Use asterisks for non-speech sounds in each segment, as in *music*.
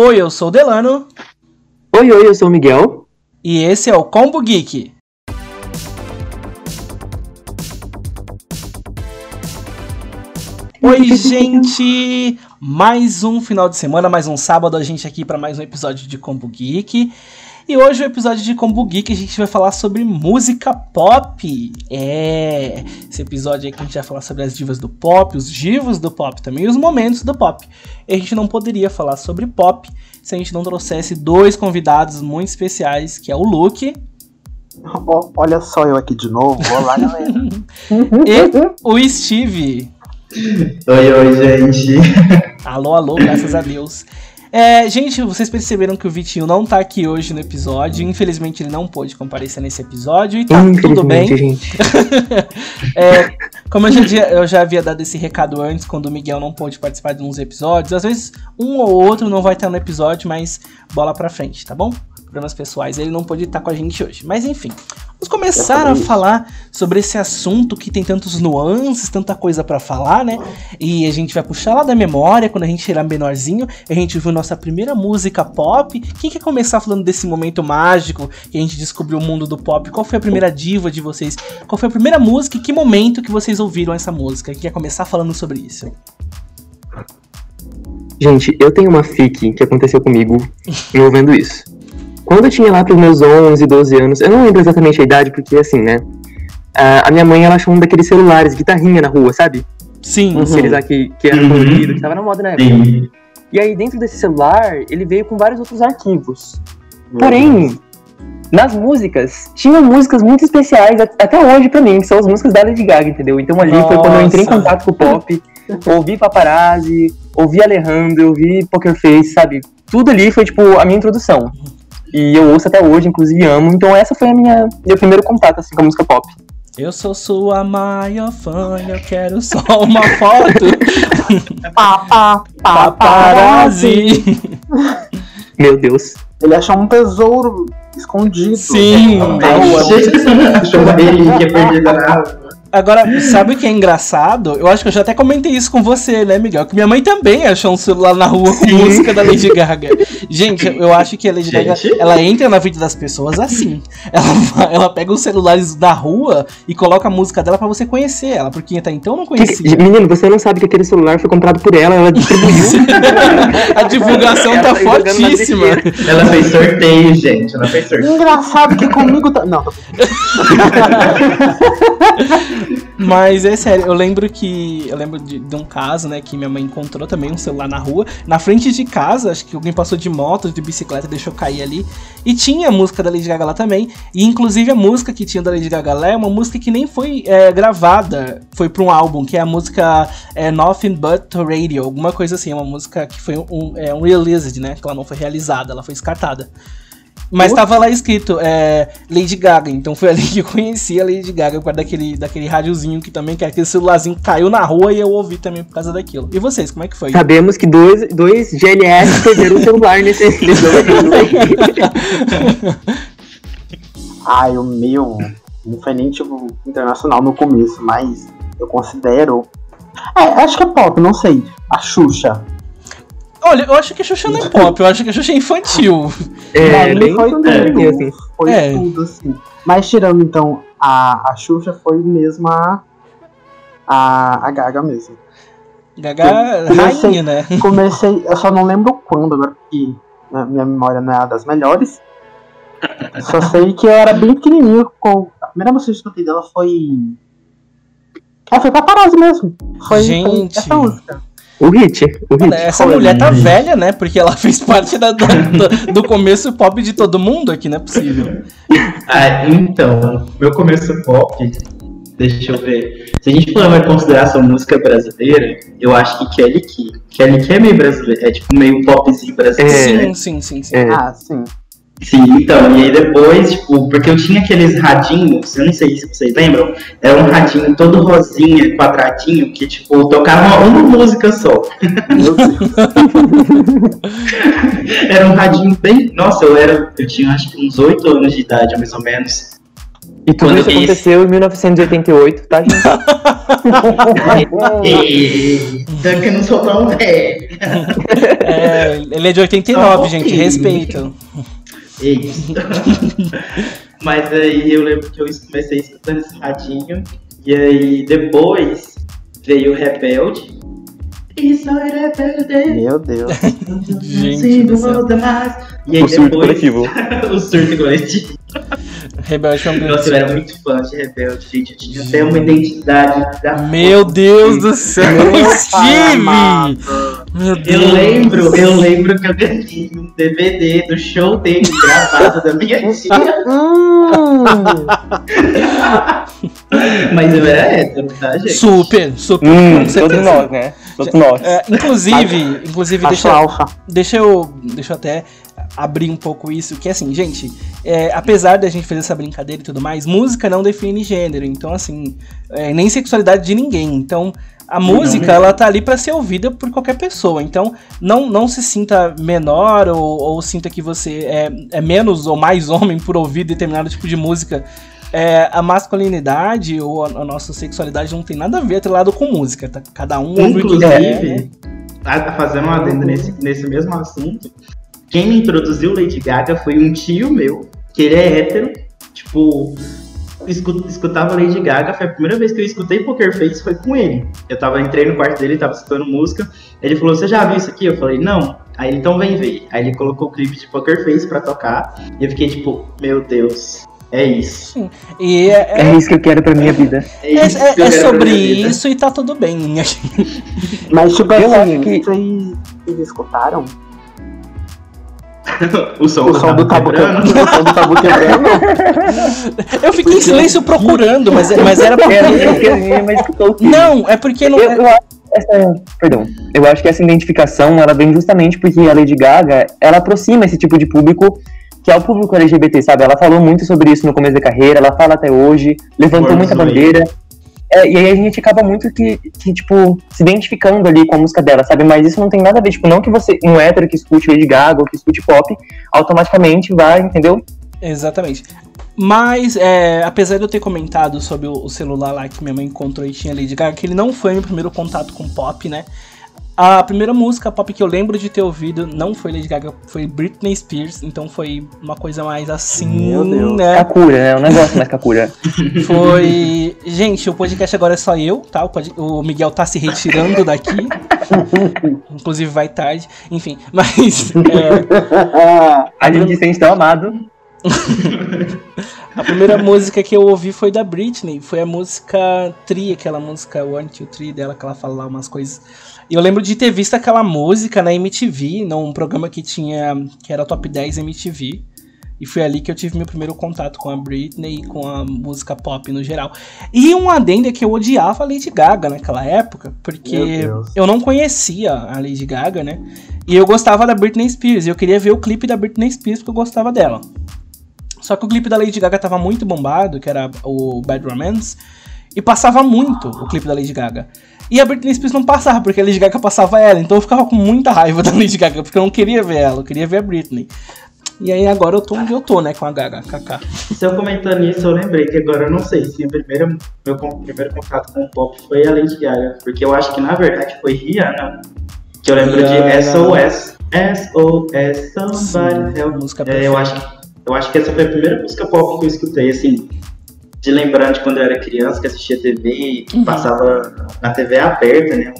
Oi, eu sou o Delano. Oi, oi, eu sou o Miguel. E esse é o Combo Geek. *laughs* Oi, gente! Mais um final de semana, mais um sábado, a gente aqui para mais um episódio de Combo Geek. E hoje o episódio de Combo Geek a gente vai falar sobre música pop. É, esse episódio aqui a gente vai falar sobre as divas do pop, os divos do pop também, e os momentos do pop. E a gente não poderia falar sobre pop se a gente não trouxesse dois convidados muito especiais, que é o Luke. Olha só eu aqui de novo. Olá, *laughs* galera. e o Steve. Oi, oi, gente. Alô, alô, graças a Deus. É, gente, vocês perceberam que o Vitinho não tá aqui hoje no episódio. Infelizmente, ele não pôde comparecer nesse episódio e tá tudo bem. Gente. *laughs* é, como eu já, eu já havia dado esse recado antes, quando o Miguel não pôde participar de uns episódios, às vezes um ou outro não vai estar no episódio, mas bola pra frente, tá bom? Problemas pessoais, ele não pôde estar com a gente hoje. Mas enfim, Vamos começar a falar sobre esse assunto que tem tantos nuances, tanta coisa para falar, né? E a gente vai puxar lá da memória, quando a gente era menorzinho, a gente viu nossa primeira música pop. Quem quer começar falando desse momento mágico que a gente descobriu o mundo do pop? Qual foi a primeira diva de vocês? Qual foi a primeira música e que momento que vocês ouviram essa música? Quem quer começar falando sobre isso? Gente, eu tenho uma fic que aconteceu comigo envolvendo isso. Quando eu tinha lá pros meus 11, 12 anos, eu não lembro exatamente a idade, porque assim, né? A minha mãe, ela achou um daqueles celulares, guitarrinha na rua, sabe? Sim. Um uhum. lá que, que era uhum. colorido, que tava na moda na época. Sim. E aí, dentro desse celular, ele veio com vários outros arquivos. Uhum. Porém, nas músicas, tinham músicas muito especiais, até hoje pra mim, que são as músicas da Lady Gaga, entendeu? Então ali Nossa. foi quando eu entrei em contato com o pop, ouvi Paparazzi, ouvi Alejandro, ouvi Poker Face, sabe? Tudo ali foi, tipo, a minha introdução. E eu ouço até hoje, inclusive amo. Então essa foi a minha meu primeiro contato assim com a música pop. Eu sou sua maior fã, eu quero só uma foto. *laughs* Papa, paparazzi. *laughs* Meu Deus. Ele achou um tesouro escondido. Sim. Achou uma relíquia perdida na rua. Agora, sabe o que é engraçado? Eu acho que eu já até comentei isso com você, né, Miguel? Que minha mãe também achou um celular na rua com música da Lady Gaga. Gente, eu acho que a Lady Gente. Gaga, ela entra na vida das pessoas assim. Ela, ela pega os celulares da rua e coloca a música dela para você conhecer ela, porque até então não conhecia. Menino, você não sabe que aquele celular foi comprado por ela, ela distribuiu. *laughs* a divulgação ela tá fortíssima. Ela fez sorteio, gente. Ela fez sorteio. Engraçado que comigo tá. Não, *laughs* Mas é sério, eu lembro que. Eu lembro de, de, um caso, né, que minha mãe encontrou também um celular na rua. Na frente de casa, acho que alguém passou de moto, de bicicleta, deixou cair ali. E tinha a música da Lady Gaga lá também. E inclusive a música que tinha da Lady Gaga lá é uma música que nem foi é, gravada. Foi pra um álbum, que é a música é, Nothing But Radio, alguma coisa assim. É uma música que foi um, é, um released, né? Que ela não foi realizada, ela foi descartada. Mas tava lá escrito é, Lady Gaga, então foi *laughs* ali que eu conheci a Lady Gaga por causa daquele, daquele rádiozinho que também, que aquele celularzinho caiu na rua e eu ouvi também por causa daquilo. E vocês, como é que foi? Sabemos que dois, dois GLS perderam o celular nesse, *laughs* nesse Ai, o meu não foi nem tipo internacional no começo, mas eu considero. É, acho que é pop, não sei. A Xuxa. Olha, eu acho que a Xuxa não é pop, eu acho que a Xuxa é infantil. É, bem foi tudo, assim. Foi é. tudo, assim. Mas tirando, então, a, a Xuxa foi mesmo a, a, a Gaga mesmo. Gaga comecei, rainha, né? Comecei, eu só não lembro quando, agora porque né, minha memória não é a das melhores. Só sei que eu era bem pequenininho. Com... A primeira música que eu escutei dela foi. É, foi paparazzi mesmo. Foi, Gente. Foi essa música. O Hit. O hit. essa mulher tá velha, né? Porque ela *laughs* fez parte da, do, do começo pop de todo mundo aqui, não é possível. *laughs* Ah, então, meu começo pop, deixa eu ver. Se a gente for vai considerar essa música brasileira, eu acho que Kelly Key. Kelly Key é meio brasileiro, é tipo meio popzinho brasileiro. É, sim, sim, sim, sim. É. Ah, sim. Sim, então, e aí depois, tipo, porque eu tinha aqueles radinhos, eu não sei se vocês lembram, era um radinho todo rosinha, quadradinho, que, tipo, tocava uma música só. *laughs* era um radinho bem. Nossa, eu era. Eu tinha acho que uns oito anos de idade, mais ou menos. E tudo Quando isso aconteceu em 1988, tá, gente? *laughs* Eita, que eu não sou tão velho. É, ele é de 89, Só um gente, respeito. Eita. *laughs* Mas aí eu lembro que eu comecei escutando esse radinho. E aí depois veio o Rebelde. E só rebelde. Meu Deus. *laughs* Gente do céu. demais. E aí O surto depois. coletivo. *laughs* o surto coletivo. Rebelde é um Nossa, eu era muito fã de Rebelde, gente. Eu tinha até uma identidade da Meu Deus do céu, Steve! Meu Eu Deus. lembro, eu lembro que eu ganhei um DVD do show dele gravado da minha tia. Mas eu era hétero, tá, gente? Super, super. Hum, todos nós, né? Todos nós. É, inclusive, inclusive deixa, alfa. deixa eu deixa eu até abrir um pouco isso, que assim, gente, é, apesar da gente fazer essa brincadeira e tudo mais, música não define gênero, então assim, é, nem sexualidade de ninguém. Então, a música, ela tá ali pra ser ouvida por qualquer pessoa. Então, não, não se sinta menor ou, ou sinta que você é, é menos ou mais *laughs* homem por ouvir determinado tipo de música. É, a masculinidade ou a, a nossa sexualidade não tem nada a ver atrelado com música, tá? Cada um ouve o que quer, né? Inclusive, tá fazendo um adendo nesse, nesse mesmo assunto, quem me introduziu Lady Gaga foi um tio meu, que ele é hétero, tipo, escutava Lady Gaga, foi a primeira vez que eu escutei Poker Face, foi com ele. Eu tava, entrei no quarto dele, tava escutando música, ele falou, você já viu isso aqui? Eu falei, não. Aí ele, então vem ver. Aí ele colocou o clipe de Poker Face pra tocar, e eu fiquei tipo, meu Deus, é isso. E é, É isso que eu quero pra minha vida. É, É, isso é- que eu é sobre isso e tá tudo bem. Mas, tipo Eu assim, acho que- vocês, vocês escutaram? *laughs* O som, O som do tabu quebrando. O som do tabu quebrando. Eu fiquei em silêncio procurando, mas, mas era Era porque. Não, é porque não. Eu, eu acho que essa, perdão, eu acho que essa identificação ela vem justamente porque a Lady Gaga ela aproxima esse tipo de público que é o público LGBT, sabe? Ela falou muito sobre isso no começo da carreira, ela fala até hoje, levantou muita bandeira. É, e aí a gente acaba muito que, que, tipo, se identificando ali com a música dela, sabe? Mas isso não tem nada a ver, tipo, não que você, um hétero que escute Lady Gaga ou que escute pop, automaticamente vai, entendeu? Exatamente. Mas, é, apesar de eu ter comentado sobre o, o celular lá que minha mãe encontrou e tinha Lady Gaga, que ele não foi meu primeiro contato com pop, né? A primeira música pop que eu lembro de ter ouvido não foi Lady Gaga, foi Britney Spears, então foi uma coisa mais assim, Meu Deus. né? Kakura, né? Um negócio mais Kakura. *laughs* *laughs* Foi. Gente, o podcast agora é só eu, tá? O, pod- o Miguel tá se retirando daqui. *laughs* Inclusive vai tarde. Enfim, mas. é, A gente se sente tão amado. a primeira música que eu ouvi foi da Britney. Foi a música Tri, aquela música One, Two, Three dela, que ela fala lá umas coisas. E eu lembro de ter visto aquela música na MTV, num programa que tinha. que era Top 10 MTV. E foi ali que eu tive meu primeiro contato com a Britney e com a música pop no geral. E um adendo é que eu odiava a Lady Gaga naquela época, porque eu não conhecia a Lady Gaga, né? E eu gostava da Britney Spears, e eu queria ver o clipe da Britney Spears porque eu gostava dela. Só que o clipe da Lady Gaga tava muito bombado, que era o Bad Romance, e passava muito o clipe da Lady Gaga. E a Britney Spears não passava, porque a Lady Gaga passava ela, então eu ficava com muita raiva *laughs* da Lady Gaga, porque eu não queria ver ela, eu queria ver a Britney. E aí agora eu tô onde eu tô, né, com a Gaga, kaká. Se eu comentando isso, eu lembrei que agora eu não sei se o primeiro, meu primeiro contato com o pop foi a Lady Gaga. Porque eu acho que na verdade foi Rihanna. Que eu lembro Rihanna. de SOS. SOS, Somebody Sim, Help. música É, eu, acho que, eu acho que essa foi a primeira música pop que eu escutei, assim. De lembrar de quando eu era criança, que assistia TV e que Uhum. passava na TV aberta, né?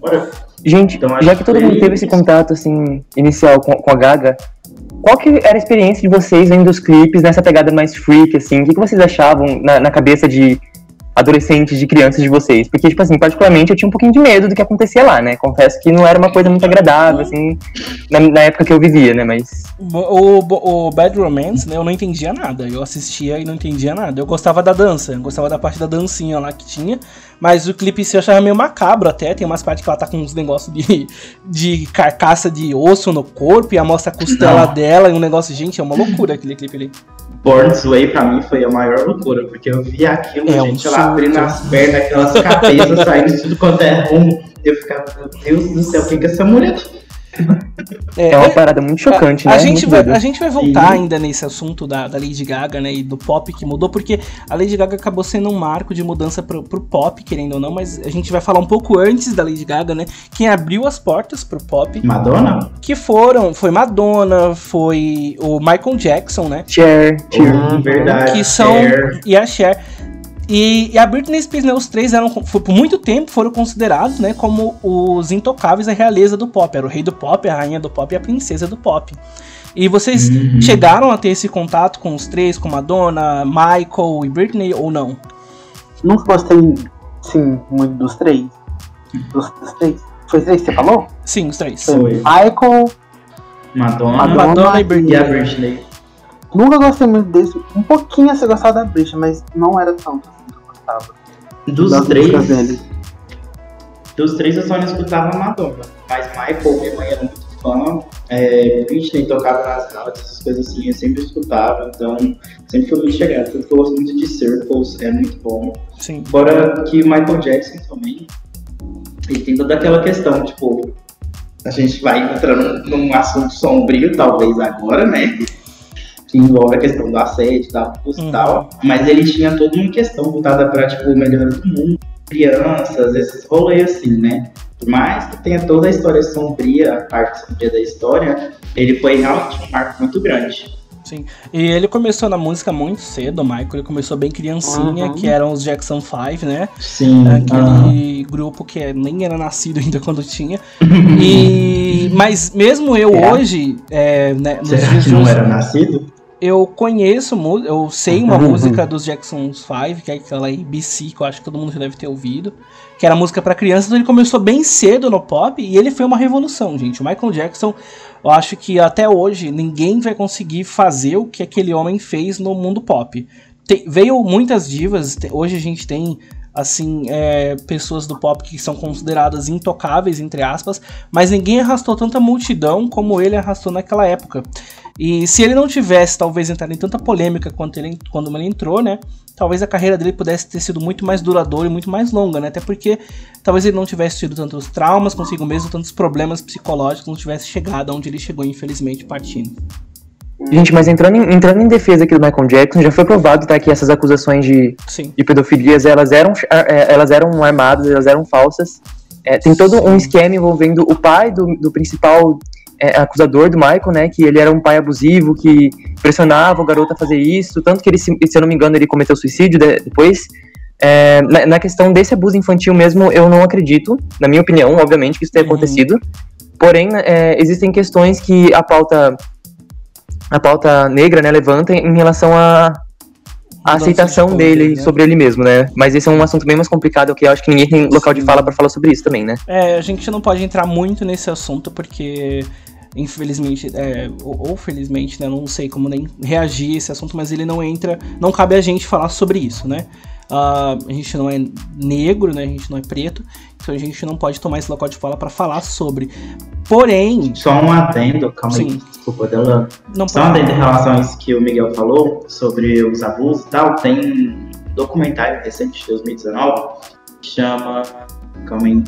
Bora. Gente, Então, já que que todo mundo teve esse contato, assim, inicial com, com a Gaga, qual que era a experiência de vocês vendo os clipes nessa pegada mais freak, assim? O que, que vocês achavam na, na cabeça de adolescentes, de crianças de vocês? Porque, tipo assim, particularmente eu tinha um pouquinho de medo do que acontecia lá, né? Confesso que não era uma coisa muito agradável, assim, na, na época que eu vivia, né? Mas O, o, Bad Romance, né, eu não entendia nada. Eu assistia e não entendia nada. Eu gostava da dança, eu gostava da parte da dancinha lá que tinha. Mas o clipe em si eu achava meio macabro até. Tem umas partes que ela tá com uns negócios de, de carcaça de osso no corpo e a mostra a costela Não. dela e um negócio. Gente, é uma loucura aquele clipe ali. Born This Way pra mim foi a maior loucura, porque eu via aquilo, É um gente, ela surto. abrindo as pernas, aquelas cabeças saindo de tudo quanto é rumo. Eu ficava, meu Deus do céu, o que, que essa mulher. É, é uma parada muito chocante, a, né? A gente, vai, a gente vai voltar ainda nesse assunto da, da Lady Gaga, né? E do pop que mudou, porque a Lady Gaga acabou sendo um marco de mudança pro, pro pop, querendo ou não, mas a gente vai falar um pouco antes da Lady Gaga, né? Quem abriu as portas pro pop. Madonna? Que foram, foi Madonna, foi o Michael Jackson, né? Cher, Cher. Uhum, verdade. Que são. Cher. E a Cher. E, e, a Britney Spears, né, os três eram, por muito tempo foram considerados, né, como os intocáveis da realeza do pop. Era o rei do pop, a rainha do pop e a princesa do pop. E vocês uhum. chegaram a ter esse contato com os três, com Madonna, Michael e Britney, ou não? Nunca gostei, sim, muito dos três. Dos, dos três. Foi os três que você falou? Sim, os três. Foi. Michael, Madonna, Madonna, Madonna e Britney. E a Britney. Nunca gostei muito desse. Um pouquinho você gostava da Britney, mas não era tanto assim que eu gostava. Dos três. Dele. Dos três eu só não escutava Madonna. Mas Michael, minha mãe era muito fã. É, Britney tocava nas rádios, essas coisas assim, eu sempre escutava. Então, sempre fui muito chegado. Tanto que eu gosto muito de Circles, é muito bom. Sim. Fora que Michael Jackson também. Ele tem toda aquela questão, tipo, a gente vai entrando num assunto sombrio, talvez agora, né? Que envolve a questão do assédio, da abuso e tal, mas ele tinha toda uma questão voltada para tipo, o melhor do mundo, crianças, esses rolês assim, né? Por mais que tenha toda a história sombria, a parte sombria da história, ele foi realmente um marco muito grande. Sim. E ele começou na música muito cedo, o Michael. Ele começou bem criancinha, uhum. que eram os Jackson 5, né? Sim. Aquele uhum. grupo que nem era nascido ainda *laughs* quando tinha. *laughs* e Mas mesmo eu é. hoje, é, né, nos Será dias que não era nascido? Eu conheço, eu sei uma *laughs* música dos Jacksons 5, que é aquela ABC, que eu acho que todo mundo já deve ter ouvido, que era música para crianças, então ele começou bem cedo no pop e ele foi uma revolução, gente. O Michael Jackson, eu acho que até hoje ninguém vai conseguir fazer o que aquele homem fez no mundo pop. Tem, veio muitas divas, hoje a gente tem assim, é, pessoas do pop que são consideradas intocáveis, entre aspas, mas ninguém arrastou tanta multidão como ele arrastou naquela época. E se ele não tivesse, talvez, entrado em tanta polêmica quanto ele, quando ele entrou, né? Talvez a carreira dele pudesse ter sido muito mais duradoura e muito mais longa, né? Até porque talvez ele não tivesse tido tantos traumas consigo mesmo, tantos problemas psicológicos, não tivesse chegado onde ele chegou, infelizmente, partindo. Gente, mas entrando em, entrando em defesa aqui do Michael Jackson, já foi provado tá, que essas acusações de, de pedofilias, elas eram, é, elas eram armadas, elas eram falsas. É, tem todo um esquema envolvendo o pai do, do principal é, acusador do Michael, né, que ele era um pai abusivo, que pressionava o garoto a fazer isso, tanto que ele, se, se eu não me engano, ele cometeu suicídio depois. É, na, na, questão desse abuso infantil mesmo, eu não acredito, na minha opinião, obviamente, que isso tenha uhum. acontecido. Porém, é, existem questões que a pauta a pauta negra, né, levanta em relação a aceitação dele né? sobre ele mesmo, né? Mas esse é um assunto bem mais complicado, que eu acho que ninguém tem local de fala para falar sobre isso também, né? É, a gente não pode entrar muito nesse assunto porque infelizmente, é, ou, ou, felizmente, né, não sei como nem reagir a esse assunto, mas ele não entra, não cabe a gente falar sobre isso, né? Uh, a gente não é negro, né? A gente não é preto, então a gente não pode tomar esse local de fala para falar sobre. Porém. Só um adendo, calma sim. aí, desculpa dela. Não Só um adendo em relação a isso que o Miguel falou sobre os abusos e tal. Tem um documentário recente de 2019 que chama. Calma aí.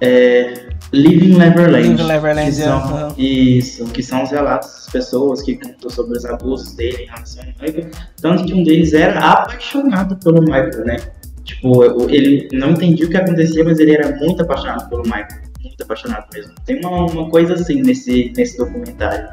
É, Living Neverland. Living Neverland, que são, é. Isso, que são os relatos das pessoas que contam sobre os abusos dele em relação ao Michael. Tanto que um deles era apaixonado pelo Michael, né? Tipo, ele não entendia o que acontecia, mas ele era muito apaixonado pelo Michael. Muito apaixonado mesmo. Tem uma, uma coisa assim nesse, nesse documentário.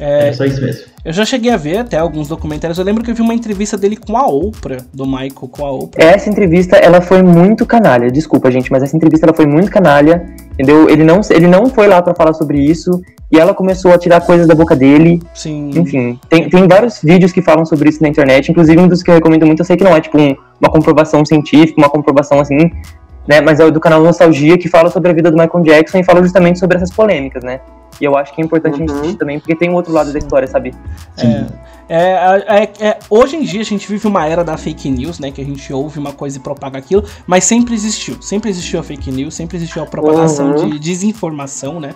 É, é só isso mesmo. Eu já cheguei a ver até alguns documentários. Eu lembro que eu vi uma entrevista dele com a Oprah, do Michael com a Oprah. Essa entrevista, ela foi muito canalha. Desculpa, gente, mas essa entrevista ela foi muito canalha. Entendeu? Ele não, ele não foi lá para falar sobre isso. E ela começou a tirar coisas da boca dele. Sim. Enfim, tem, tem vários vídeos que falam sobre isso na internet. Inclusive, um dos que eu recomendo muito, eu sei que não é tipo um, uma comprovação científica, uma comprovação assim, né? Mas é o do canal Nostalgia, que fala sobre a vida do Michael Jackson e fala justamente sobre essas polêmicas, né? E eu acho que é importante uhum. insistir também, porque tem um outro lado da história, sabe? É, é, é, é, hoje em dia a gente vive uma era da fake news, né? Que a gente ouve uma coisa e propaga aquilo, mas sempre existiu. Sempre existiu a fake news, sempre existiu a propagação uhum. de desinformação, né?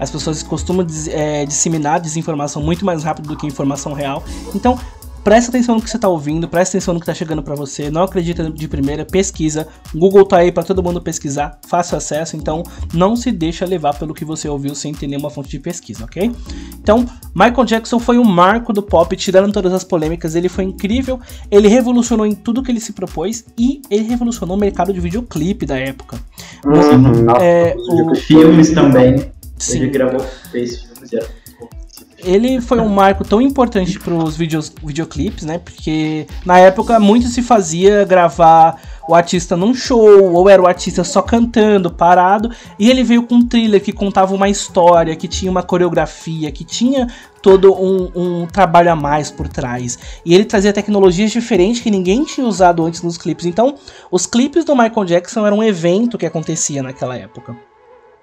As pessoas costumam é, disseminar desinformação muito mais rápido do que informação real. Então, presta atenção no que você tá ouvindo, presta atenção no que tá chegando para você, não acredita de primeira, pesquisa. Google tá aí para todo mundo pesquisar, fácil acesso, então não se deixa levar pelo que você ouviu sem ter nenhuma fonte de pesquisa, ok? Então, Michael Jackson foi um marco do pop, tirando todas as polêmicas, ele foi incrível, ele revolucionou em tudo que ele se propôs e ele revolucionou o mercado de videoclipe da época. Uhum. É, o... Filmes também. Sim. Ele gravou, fez filmes, era ele foi um marco tão importante para os videos, videoclipes, né? Porque na época muito se fazia gravar o artista num show, ou era o artista só cantando, parado, e ele veio com um thriller que contava uma história, que tinha uma coreografia, que tinha todo um, um trabalho a mais por trás. E ele trazia tecnologias diferentes que ninguém tinha usado antes nos clipes. Então, os clipes do Michael Jackson eram um evento que acontecia naquela época.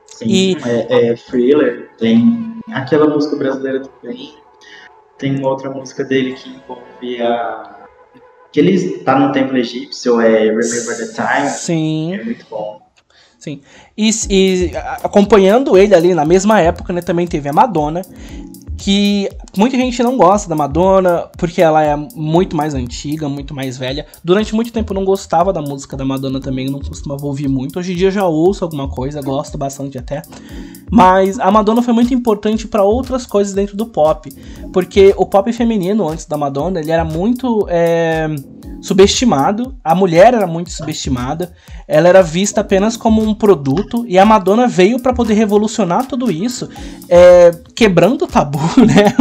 Sim, e... é, é Thriller, tem aquela música brasileira também, tem uma outra música dele que envolve a... que ele está no templo egípcio, é Remember the Time. Sim. É muito bom. Sim. E, e, acompanhando ele ali na mesma época, né, também teve a Madonna, que muita gente não gosta da Madonna porque ela é muito mais antiga, muito mais velha. Durante muito tempo eu não gostava da música da Madonna também, não costumava ouvir muito. Hoje em dia eu já ouço alguma coisa, gosto bastante até. Mas a Madonna foi muito importante para outras coisas dentro do pop, porque o pop feminino antes da Madonna ele era muito é, subestimado, a mulher era muito subestimada, ela era vista apenas como um produto e a Madonna veio para poder revolucionar tudo isso, é, quebrando o tabu, *laughs* né?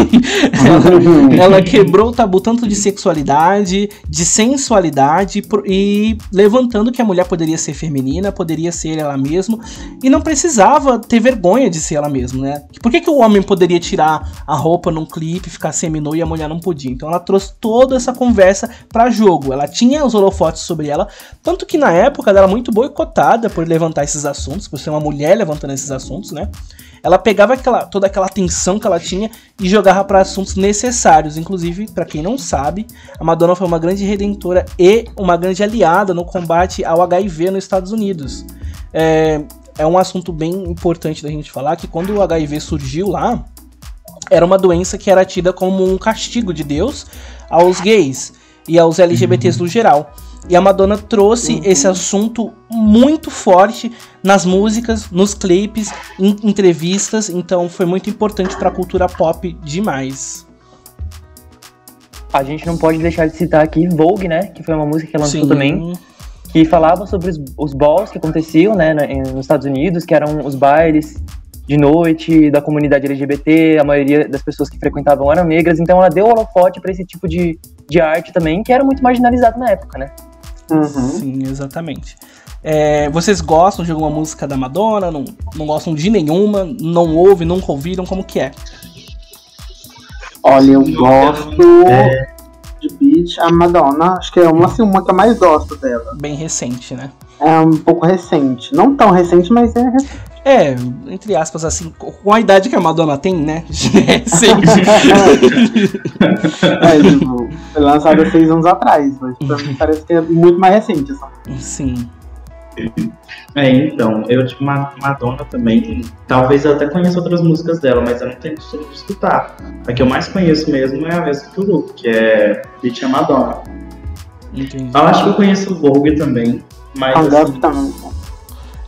ela, ela, quebrou o tabu tanto de sexualidade, de sensualidade e levantando que a mulher poderia ser feminina, poderia ser ela mesma e não precisava ter vergonha de ser ela mesma, né? Por que, que o homem poderia tirar a roupa num clipe, ficar seminu e a mulher não podia? Então ela trouxe toda essa conversa para jogo. Ela tinha os holofotes sobre ela, tanto que na época ela era muito boicotada por levantar esses assuntos, por ser uma mulher levantando esses assuntos, né? ela pegava aquela, toda aquela atenção que ela tinha e jogava para assuntos necessários. Inclusive, para quem não sabe, a Madonna foi uma grande redentora e uma grande aliada no combate ao HIV nos Estados Unidos. É, é um assunto bem importante da gente falar que quando o HIV surgiu lá, era uma doença que era tida como um castigo de Deus aos gays e aos LGBTs no geral. E a Madonna trouxe uhum. esse assunto muito forte nas músicas, nos clipes, em entrevistas, então foi muito importante para a cultura pop demais. A gente não pode deixar de citar aqui Vogue, né, que foi uma música que ela lançou Sim. também, que falava sobre os, os balls que aconteciam, né, nos Estados Unidos, que eram os bailes de noite da comunidade LGBT, a maioria das pessoas que frequentavam eram negras, então ela deu holofote para esse tipo de, de arte também, que era muito marginalizado na época, né? Uhum. Sim, exatamente. É, vocês gostam de alguma música da Madonna? Não, não gostam de nenhuma? Não ouvem, nunca ouviram? Como que é? Olha, eu gosto é... de Beach. A Madonna, acho que é uma, assim, uma que eu mais gosto dela. Bem recente, né? É um pouco recente. Não tão recente, mas é recente. É, entre aspas, assim, com a idade que a Madonna tem, né? *laughs* *laughs* é, tipo, foi lançada seis anos atrás, mas pra mim parece que é muito mais recente. Assim. Sim. É, então, eu, tipo, Madonna também, talvez eu até conheça outras músicas dela, mas eu não tenho costume de escutar. A que eu mais conheço mesmo é a mesma que o Lu, que é Beat Madonna. Entendi. Eu acho que eu conheço o Vogue também, mas. Assim, também.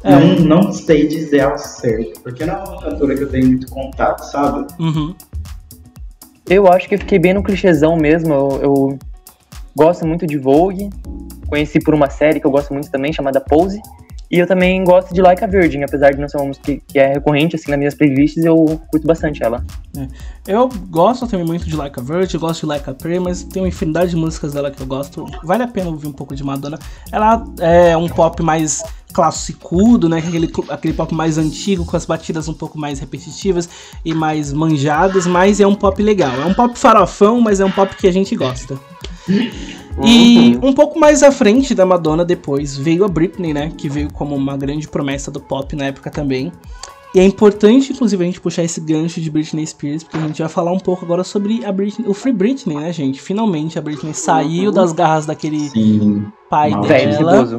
É. Não, não sei dizer ao certo, porque não é uma cantora que eu tenho muito contato, sabe? Uhum. Eu acho que eu fiquei bem no clichêzão mesmo. Eu, eu, gosto muito de Vogue. Conheci por uma série que eu gosto muito também, chamada Pose. E eu também gosto de Like a Virgin, apesar de não ser uma música que, é recorrente assim nas minhas playlists, eu curto bastante ela. É. Eu gosto também muito de Like a Virgin, gosto de Like a Prayer, mas tem uma infinidade de músicas dela que eu gosto. Vale a pena ouvir um pouco de Madonna. Ela é um pop mais classicudo, né? Aquele, aquele pop mais antigo, com as batidas um pouco mais repetitivas e mais manjadas, mas é um pop legal. É um pop farofão, mas é um pop que a gente gosta. E uhum. um pouco mais à frente da Madonna depois veio a Britney, né? Que veio como uma grande promessa do pop na época também. E é importante, inclusive, a gente puxar esse gancho de Britney Spears, porque a gente vai falar um pouco agora sobre a Britney, o Free Britney, né, gente? Finalmente a Britney saiu uhum. das garras daquele Sim. pai Mal dela. *laughs*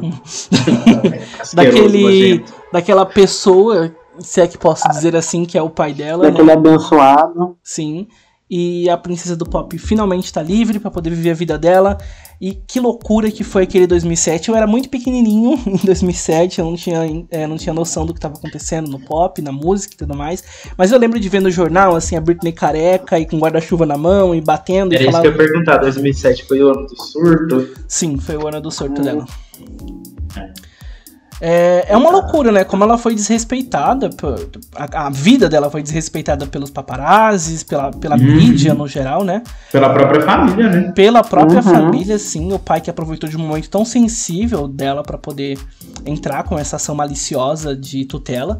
daquele, daquela pessoa, se é que posso dizer assim, que é o pai dela. Daquele né? abençoado. Sim. E a princesa do pop finalmente está livre para poder viver a vida dela. E que loucura que foi aquele 2007. Eu era muito pequenininho *laughs* em 2007, eu não tinha, é, não tinha noção do que estava acontecendo no pop, na música e tudo mais. Mas eu lembro de ver no jornal, assim, a Britney careca e com guarda-chuva na mão e batendo. Era e falava... isso que eu ia perguntar, 2007 foi o ano do surto? Sim, foi o ano do surto hum. dela. É, é uma loucura, né? Como ela foi desrespeitada, a, a vida dela foi desrespeitada pelos paparazzis, pela, pela uhum. mídia no geral, né? Pela própria família, né? Pela própria uhum. família, sim. O pai que aproveitou de um momento tão sensível dela para poder entrar com essa ação maliciosa de tutela.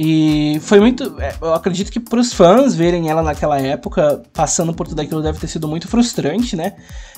E foi muito. É, eu acredito que para os fãs verem ela naquela época, passando por tudo aquilo, deve ter sido muito frustrante, né?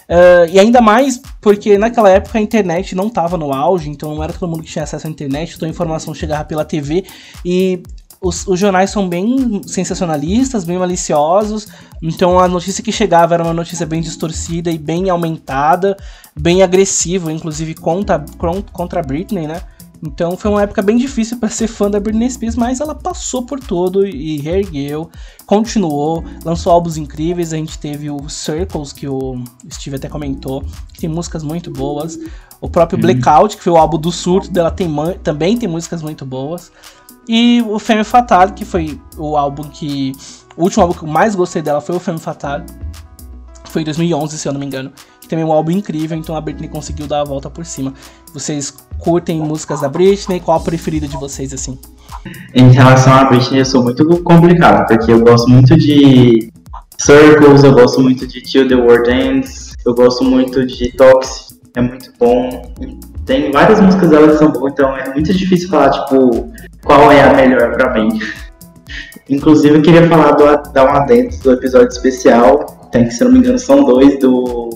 Uh, e ainda mais porque naquela época a internet não estava no auge, então não era todo mundo que tinha acesso à internet, então a informação chegava pela TV e os, os, jornais são bem sensacionalistas, bem maliciosos, então a notícia que chegava era uma notícia bem distorcida e bem aumentada, bem agressiva, inclusive contra, contra a Britney, né? Então foi uma época bem difícil para ser fã da Britney Spears, mas ela passou por todo e reergueu, continuou, lançou álbuns incríveis. A gente teve o Circles, que o Steve até comentou, que tem músicas muito boas. O próprio uhum. Blackout, que foi o álbum do surto dela, tem, também tem músicas muito boas. E o Femme Fatale, que foi o álbum que. O último álbum que eu mais gostei dela foi o Femme Fatale. Foi em 2011, se eu não me engano. Que também é um álbum incrível, então a Britney conseguiu dar a volta por cima. Vocês curtem músicas da Britney? Qual a preferida de vocês, assim? Em relação à Britney, eu sou muito complicado, porque eu gosto muito de Circles, eu gosto muito de Till the World Ends, eu gosto muito de Toxic, é muito bom. Tem várias músicas dela que são boas, então é muito difícil falar, tipo, qual é a melhor pra mim. *laughs* Inclusive, eu queria falar, do, dar um adendo do episódio especial, tem que, se não me engano, são dois do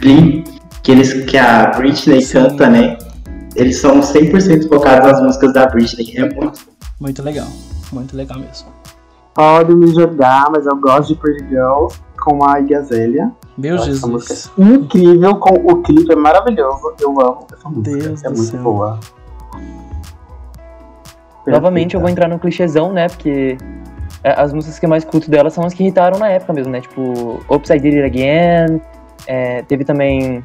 Glee, que, eles, que a Britney Sim. canta, né? Eles são 100% focados nas músicas da Britney. É muito Muito legal. Muito legal mesmo. Pode me jogar, mas eu gosto de Pretty Girls com a Igazélia. Meu Essa Jesus. É incrível, com o clipe é maravilhoso. Eu amo essa música. Deus é muito céu. boa. Novamente eu vou entrar no clichêzão, né? Porque é, as músicas que eu mais curto dela são as que irritaram na época mesmo, né? Tipo, Upside Did It Again. É, teve também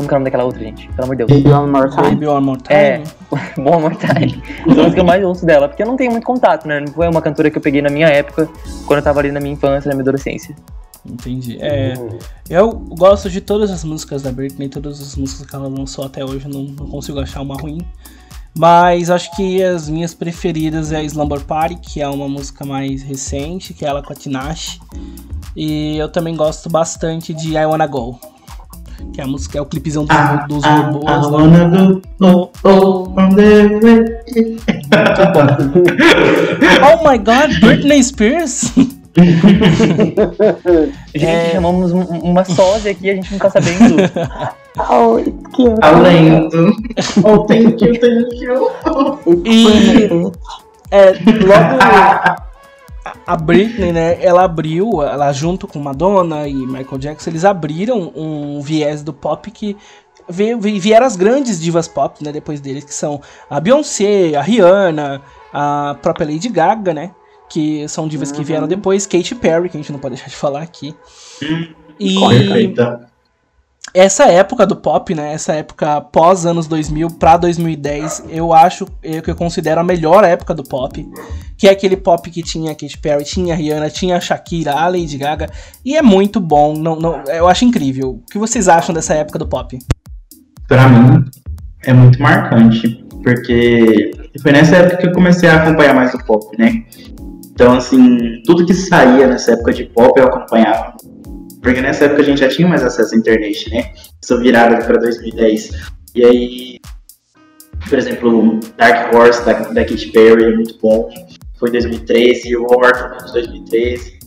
como que é o nome daquela outra, gente? Pelo amor de Deus. Baby One More Time. Baby One More Time. É, *laughs* One More Time. São as que eu mais ouço dela, porque eu não tenho muito contato, né? Não foi uma cantora que eu peguei na minha época, quando eu tava ali na minha infância, na minha adolescência. Entendi. É, eu gosto de todas as músicas da Britney, todas as músicas que ela lançou até hoje, não, não consigo achar uma ruim. Mas acho que as minhas preferidas é a Slumber Party, que é uma música mais recente, que é ela com a Tinashe. E eu também gosto bastante de I Wanna Go que é a música é o clipezão dos, ah, dos ah, robôs. Ah, wanna go, oh, oh, from the way. oh my god, Britney Spears! *laughs* gente, é... chamamos uma sósia aqui, a gente não tá sabendo. oh, que Além do. Oh, thank you, thank you. E. É, logo a Britney, né, ela abriu, ela junto com Madonna e Michael Jackson, eles abriram um viés do pop que vieram as grandes divas pop, né, depois deles, que são a Beyoncé, a Rihanna, a própria Lady Gaga, né, que são divas uhum. que vieram depois, Katy Perry, que a gente não pode deixar de falar aqui. E essa época do pop, né, essa época pós anos 2000 para 2010, eu acho eu que eu considero a melhor época do pop, que é aquele pop que tinha Katy Perry, tinha Rihanna, tinha Shakira, a Lady Gaga, e é muito bom, não, não, eu acho incrível. O que vocês acham dessa época do pop? Para mim é muito marcante, porque foi nessa época que eu comecei a acompanhar mais o pop, né? Então, assim, tudo que saía nessa época de pop eu acompanhava. Porque nessa época a gente já tinha mais acesso à internet, né? Essa virada para 2010. E aí, por exemplo, Dark Horse da, da Katy Perry é muito bom. Foi 2013, War também de 2013.